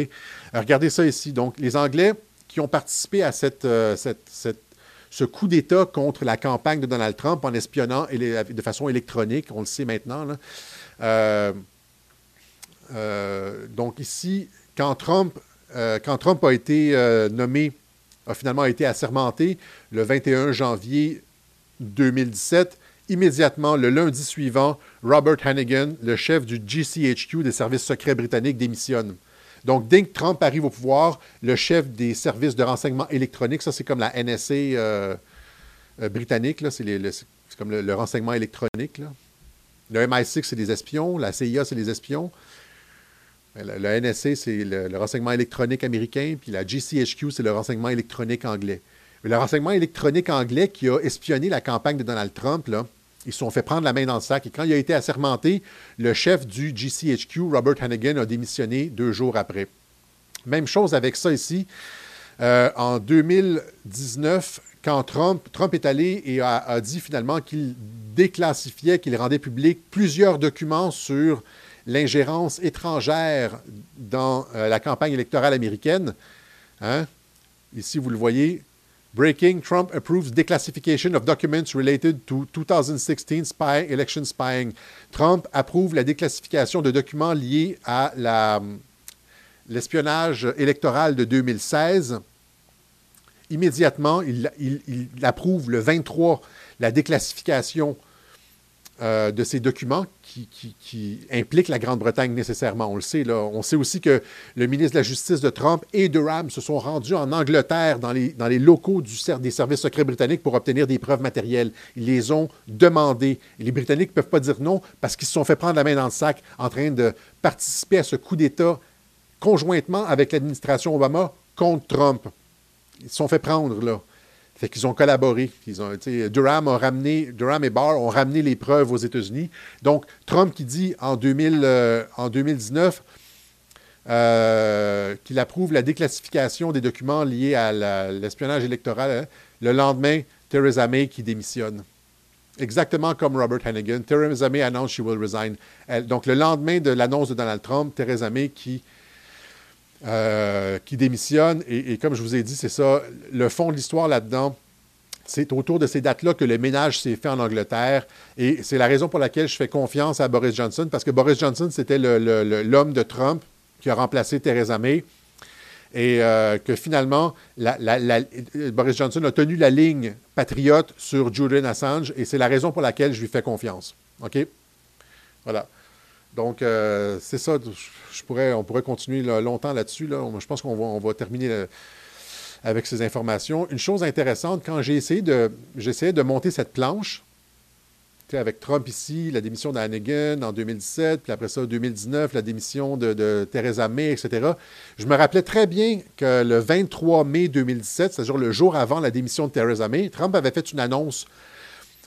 Alors, regardez ça ici. Donc, les Anglais qui ont participé à cette, euh, ce coup d'État contre la campagne de Donald Trump en espionnant de façon électronique, on le sait maintenant. Euh, euh, donc ici, quand Trump, euh, a été nommé, a finalement été assermenté le 21 janvier 2017, immédiatement, le lundi suivant, Robert Hannigan, le chef du GCHQ des services secrets britanniques, démissionne. Donc, dès que Trump arrive au pouvoir, le chef des services de renseignement électronique, ça c'est comme la NSA euh, euh, britannique, c'est comme le, renseignement électronique. Le MI6, c'est des espions, la CIA, c'est des espions. Le, le NSA, c'est le, renseignement électronique américain, puis la GCHQ, c'est le renseignement électronique anglais. Le renseignement électronique anglais qui a espionné la campagne de Donald Trump, là, ils se sont fait prendre la main dans le sac. Et quand il a été assermenté, le chef du GCHQ, Robert Hannigan, a démissionné deux jours après. Même chose avec ça ici. Euh, en 2019, quand Trump, est allé et a, a dit finalement qu'il déclassifiait, qu'il rendait public plusieurs documents sur l'ingérence étrangère dans euh, la campagne électorale américaine. Hein? Ici, vous le voyez, Breaking, Trump approves declassification of documents related to 2016 spy, election spying. Trump approuve la déclassification de documents liés à l'espionnage électoral de 2016. Immédiatement, il, approuve le 23 la déclassification euh, de ces documents qui, impliquent la Grande-Bretagne nécessairement. On le sait. Là. On sait aussi que le ministre de la Justice de Trump et Durham se sont rendus en Angleterre dans les, locaux des services secrets britanniques pour obtenir des preuves matérielles. Ils les ont demandées. Les Britanniques ne peuvent pas dire non parce qu'ils se sont fait prendre la main dans le sac en train de participer à ce coup d'État conjointement avec l'administration Obama contre Trump. Ils se sont fait prendre, là. Fait qu'ils ont collaboré. Ils ont, Durham, a ramené, Durham et Barr ont ramené les preuves aux États-Unis. Donc, Trump qui dit en, 2000, euh, 2019 euh, qu'il approuve la déclassification des documents liés à l'espionnage électoral, hein, le lendemain, Theresa May qui démissionne. Exactement comme Robert Hannigan. Theresa May annonce she will resign. Donc, le lendemain de l'annonce de Donald Trump, Theresa May qui euh, qui démissionne. Et, comme je vous ai dit, c'est ça, le fond de l'histoire là-dedans, c'est autour de ces dates-là que le ménage s'est fait en Angleterre. Et c'est la raison pour laquelle je fais confiance à Boris Johnson, parce que Boris Johnson, c'était l'homme de Trump qui a remplacé Theresa May. Et euh, que finalement, Boris Johnson a tenu la ligne patriote sur Julian Assange, et c'est la raison pour laquelle je lui fais confiance. OK? Voilà. Donc, euh, c'est ça. On pourrait continuer longtemps là-dessus. Là. Je pense qu'on va, terminer là, avec ces informations. Une chose intéressante, quand j'ai essayé de, j'essayais de monter cette planche, avec Trump ici, la démission d'Hannigan en 2017, puis après ça, 2019, la démission de, de Theresa May, etc. Je me rappelais très bien que le 23 mai 2017, c'est-à-dire le jour avant la démission de Theresa May, Trump avait fait une annonce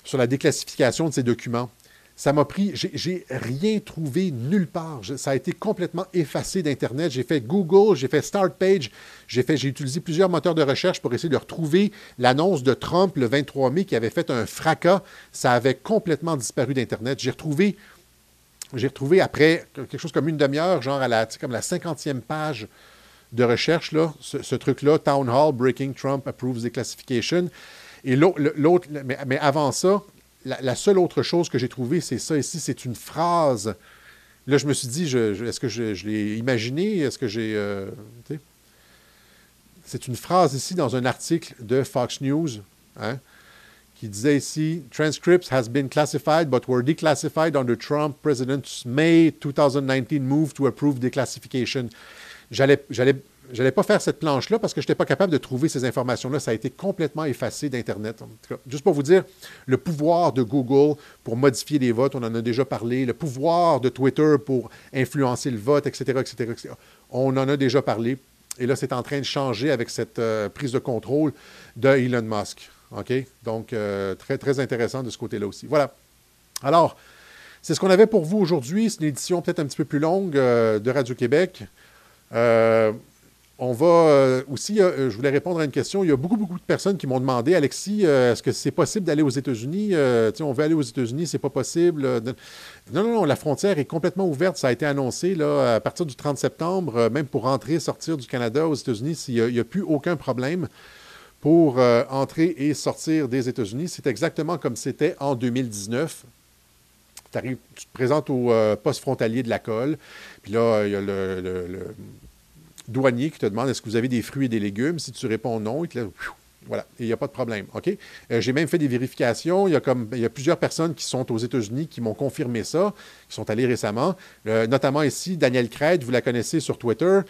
sur la déclassification de ses documents. Ça m'a pris, j'ai rien trouvé nulle part. ça a été complètement effacé d'Internet. J'ai fait Google, j'ai fait Start Page, j'ai fait, j'ai utilisé plusieurs moteurs de recherche pour essayer de retrouver l'annonce de Trump le 23 mai qui avait fait un fracas. Ça avait complètement disparu d'Internet. J'ai retrouvé, j'ai retrouvé après quelque chose comme une demi-heure, genre à la, comme la cinquantième page de recherche, là, ce, truc-là, Town Hall, Breaking Trump Approves Declassification. Et l'autre, mais avant ça, la, seule autre chose que j'ai trouvée, c'est ça ici, c'est une phrase. Là, je me suis dit, est-ce que je, l'ai imaginé? Est-ce que j'ai... Euh, c'est une phrase ici dans un article de Fox News hein, qui disait ici, Transcripts has been classified but were declassified under Trump president's May 2019 move to approve declassification. J'allais, j'allais je n'allais pas faire cette planche-là parce que je n'étais pas capable de trouver ces informations-là. Ça a été complètement effacé d'Internet. Juste pour vous dire, le pouvoir de Google pour modifier les votes, on en a déjà parlé. Le pouvoir de Twitter pour influencer le vote, etc., etc., On en a déjà parlé. Et là, c'est en train de changer avec cette euh, prise de contrôle de Elon Musk. OK? Donc, euh, très, très intéressant de ce côté-là aussi. Voilà. Alors, c'est ce qu'on avait pour vous aujourd'hui. C'est une édition peut-être un petit peu plus longue euh, de Radio-Québec. On va euh, aussi, euh, je voulais répondre à une question. Il y a beaucoup, beaucoup de personnes qui m'ont demandé, Alexis, euh, est-ce que c'est possible d'aller aux États-Unis? on veut aller aux États-Unis, c'est pas possible. Non, non, non, la frontière est complètement ouverte. Ça a été annoncé à partir du 30 septembre, même pour entrer, sortir du Canada aux États-Unis, il n'y a, plus aucun problème pour entrer et sortir des États-Unis. C'est exactement comme c'était en 2019. tu te présentes au poste frontalier de la colle, puis là, il y a le douanier qui te demande est-ce que vous avez des fruits et des légumes? Si tu réponds non, il te laisse, voilà, il n'y a pas de problème. OK? Euh, j'ai même fait des vérifications. Il y, a comme, plusieurs personnes qui sont aux États-Unis qui m'ont confirmé ça, qui sont allées récemment. Euh, notamment ici, Danielle Craig, vous la connaissez sur Twitter.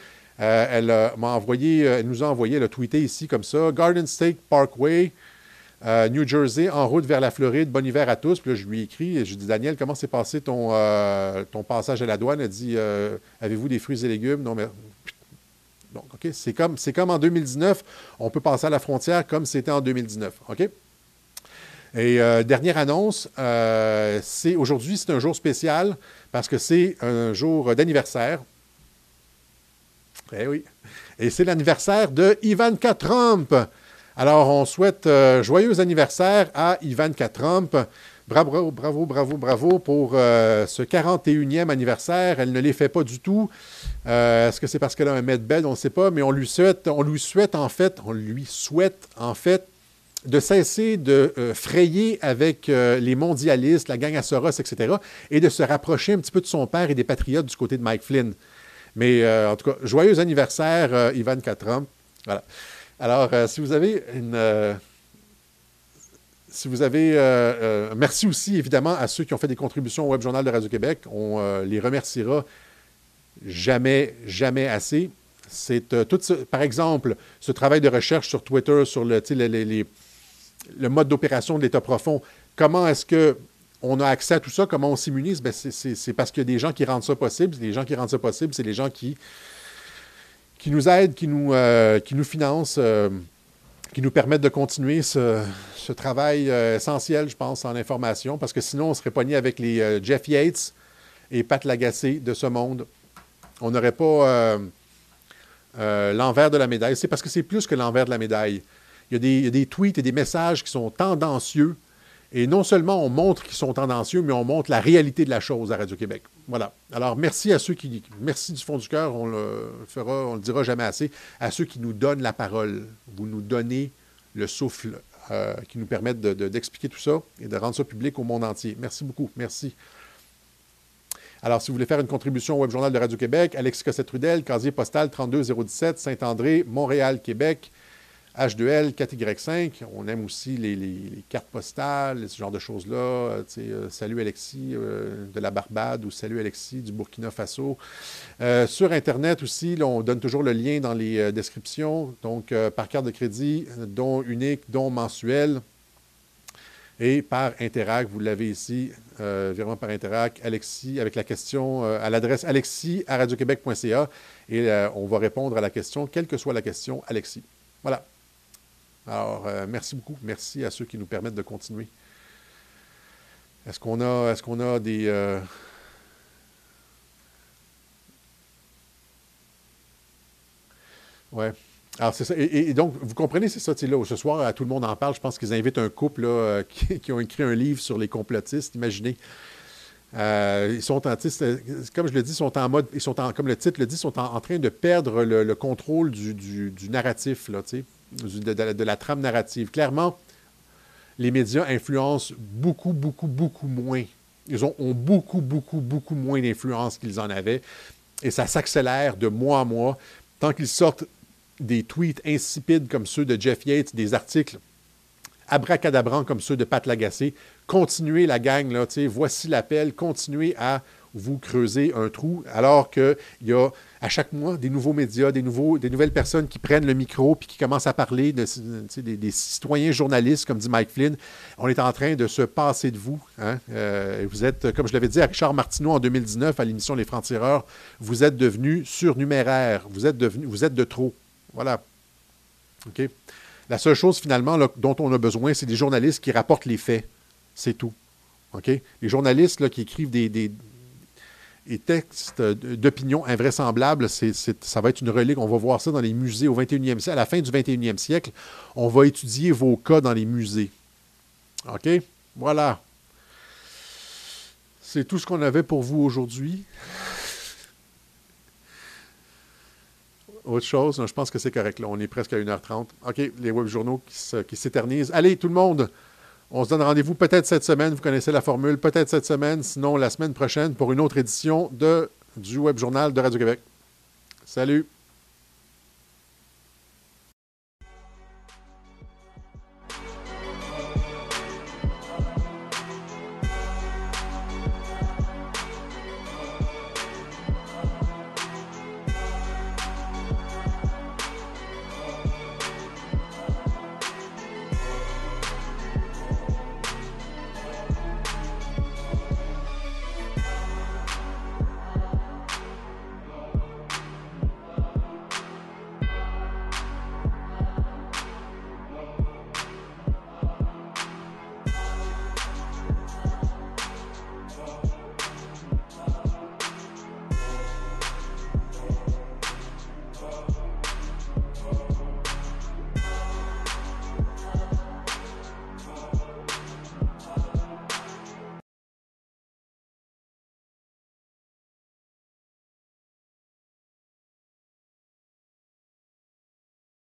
Euh, elle m'a envoyé, elle nous a envoyé, elle a tweeté ici comme ça Garden State Parkway, New Jersey, en route vers la Floride. Bon hiver à tous. Puis là, je lui ai écrit, je lui ai dit Daniel, comment s'est passé ton, ton passage à la douane Elle dit Avez-vous des fruits et légumes Non, mais c'est comme, comme en 2019, on peut passer à la frontière comme c'était en 2019. OK? Et euh, dernière annonce, euh, c'est aujourd'hui, c'est un jour spécial parce que c'est un jour d'anniversaire. Eh oui. Et c'est l'anniversaire de Ivanka Trump. Alors, on souhaite euh, joyeux anniversaire à Ivanka Trump. Bravo, bravo, bravo, bravo pour euh, ce 41e anniversaire. Elle ne les fait pas du tout. Euh, est-ce que c'est parce qu'elle a un bed? On ne sait pas, mais on lui souhaite, on lui souhaite en fait, on lui souhaite en fait de cesser de euh, frayer avec les mondialistes, la gang à Soros, etc., et de se rapprocher un petit peu de son père et des patriotes du côté de Mike Flynn. Mais en tout cas, joyeux anniversaire, Ivan Trump. Voilà. Alors, si vous avez une si vous avez. Euh, euh, merci aussi, évidemment, à ceux qui ont fait des contributions au Web Journal de Radio-Québec. On euh, les remerciera jamais, jamais assez. C'est tout par exemple, ce travail de recherche sur Twitter, sur le, le mode d'opération de l'État profond. Comment est-ce que on a accès à tout ça? Comment on s'immunise? Ben, c'est parce qu'il y a des gens qui rendent ça possible. Les gens qui rendent ça possible, c'est les gens qui, qui nous aident, qui nous, qui nous financent qui nous permettent de continuer ce, travail euh, essentiel, je pense, en information, parce que sinon, on serait pogné avec les euh, Jeff Yates et Pat Lagacé de ce monde. On n'aurait pas euh, l'envers de la médaille. C'est parce que c'est plus que l'envers de la médaille. Il y, a des, il y, a des, tweets et des messages qui sont tendancieux. Et non seulement on montre qu'ils sont tendancieux, mais on montre la réalité de la chose à Radio-Québec. Voilà. Alors, merci à ceux qui. Merci du fond du cœur, on le fera, on le dira jamais assez, à ceux qui nous donnent la parole. Vous nous donnez le souffle euh, qui nous permettent d'expliquer tout ça et de rendre ça public au monde entier. Merci beaucoup. Merci. Alors, si vous voulez faire une contribution au Web Journal de Radio-Québec, Alexis Cossette-Trudel, casier postal 32017, Saint-André, Montréal, Québec. H2L, 4Y5, on aime aussi les, cartes postales, ce genre de choses-là. Euh, euh, salut Alexis euh, de la Barbade ou Salut Alexis du Burkina Faso. sur Internet aussi, on donne toujours le lien dans les descriptions. Donc, par carte de crédit, don unique, don mensuel. Et par Interac, vous l'avez ici, virement par Interac, Alexis, avec la question à l'adresse alexis à radioquebec.ca. Et on va répondre à la question, quelle que soit la question, Alexis. Voilà. Alors, euh, merci beaucoup. Merci à ceux qui nous permettent de continuer. Est-ce qu'on a, est qu'on a des. euh, Ouais. Alors, c'est ça. Et, donc, vous comprenez, c'est ça, là, ce soir, à tout le monde en parle. Je pense qu'ils invitent un couple là, euh, qui, qui ont écrit un livre sur les complotistes. Imaginez. Euh, ils sont en, comme je le dis, sont en mode, ils sont en, comme le titre le dit, sont en, train de perdre le, le contrôle du, du- du narratif, là, tu sais, du- de, la trame narrative. Clairement, les médias influencent beaucoup, beaucoup, beaucoup moins. Ils ont, beaucoup, beaucoup, beaucoup moins d'influence qu'ils en avaient. Et ça s'accélère de mois en mois. Tant qu'ils sortent des tweets insipides comme ceux de Jeff Yates, des articles abracadabrants comme ceux de Pat Lagacé, continuez la gang, voici l'appel, continuez à vous creuser un trou, alors qu'il y a à chaque mois des nouveaux médias, des, nouveaux, des nouvelles personnes qui prennent le micro puis qui commencent à parler, de, des, citoyens journalistes, comme dit Mike Flynn. On est en train de se passer de vous. hein. Euh, vous êtes, comme je l'avais dit à Richard Martineau en 2019 à l'émission Les Francs-Tireurs, vous êtes devenus surnuméraires, vous êtes, devenus, vous êtes de trop. Voilà. OK? La seule chose, finalement, dont on a besoin, c'est des journalistes qui rapportent les faits. C'est tout. OK? Les journalistes là, qui écrivent des- des textes d'opinion invraisemblables, ça va être une relique. On va voir ça dans les musées au 21e siècle. À la fin du 21e siècle, on va étudier vos cas dans les musées. OK? Voilà. C'est tout ce qu'on avait pour vous aujourd'hui. Autre chose, je pense que c'est correct. Là. On est presque à 1h30. OK, les web journaux qui s'éternisent. Allez, tout le monde, on se donne rendez-vous peut-être cette semaine. Vous connaissez la formule. Peut-être cette semaine, sinon la semaine prochaine pour une autre édition de, du web journal de Radio-Québec. Salut!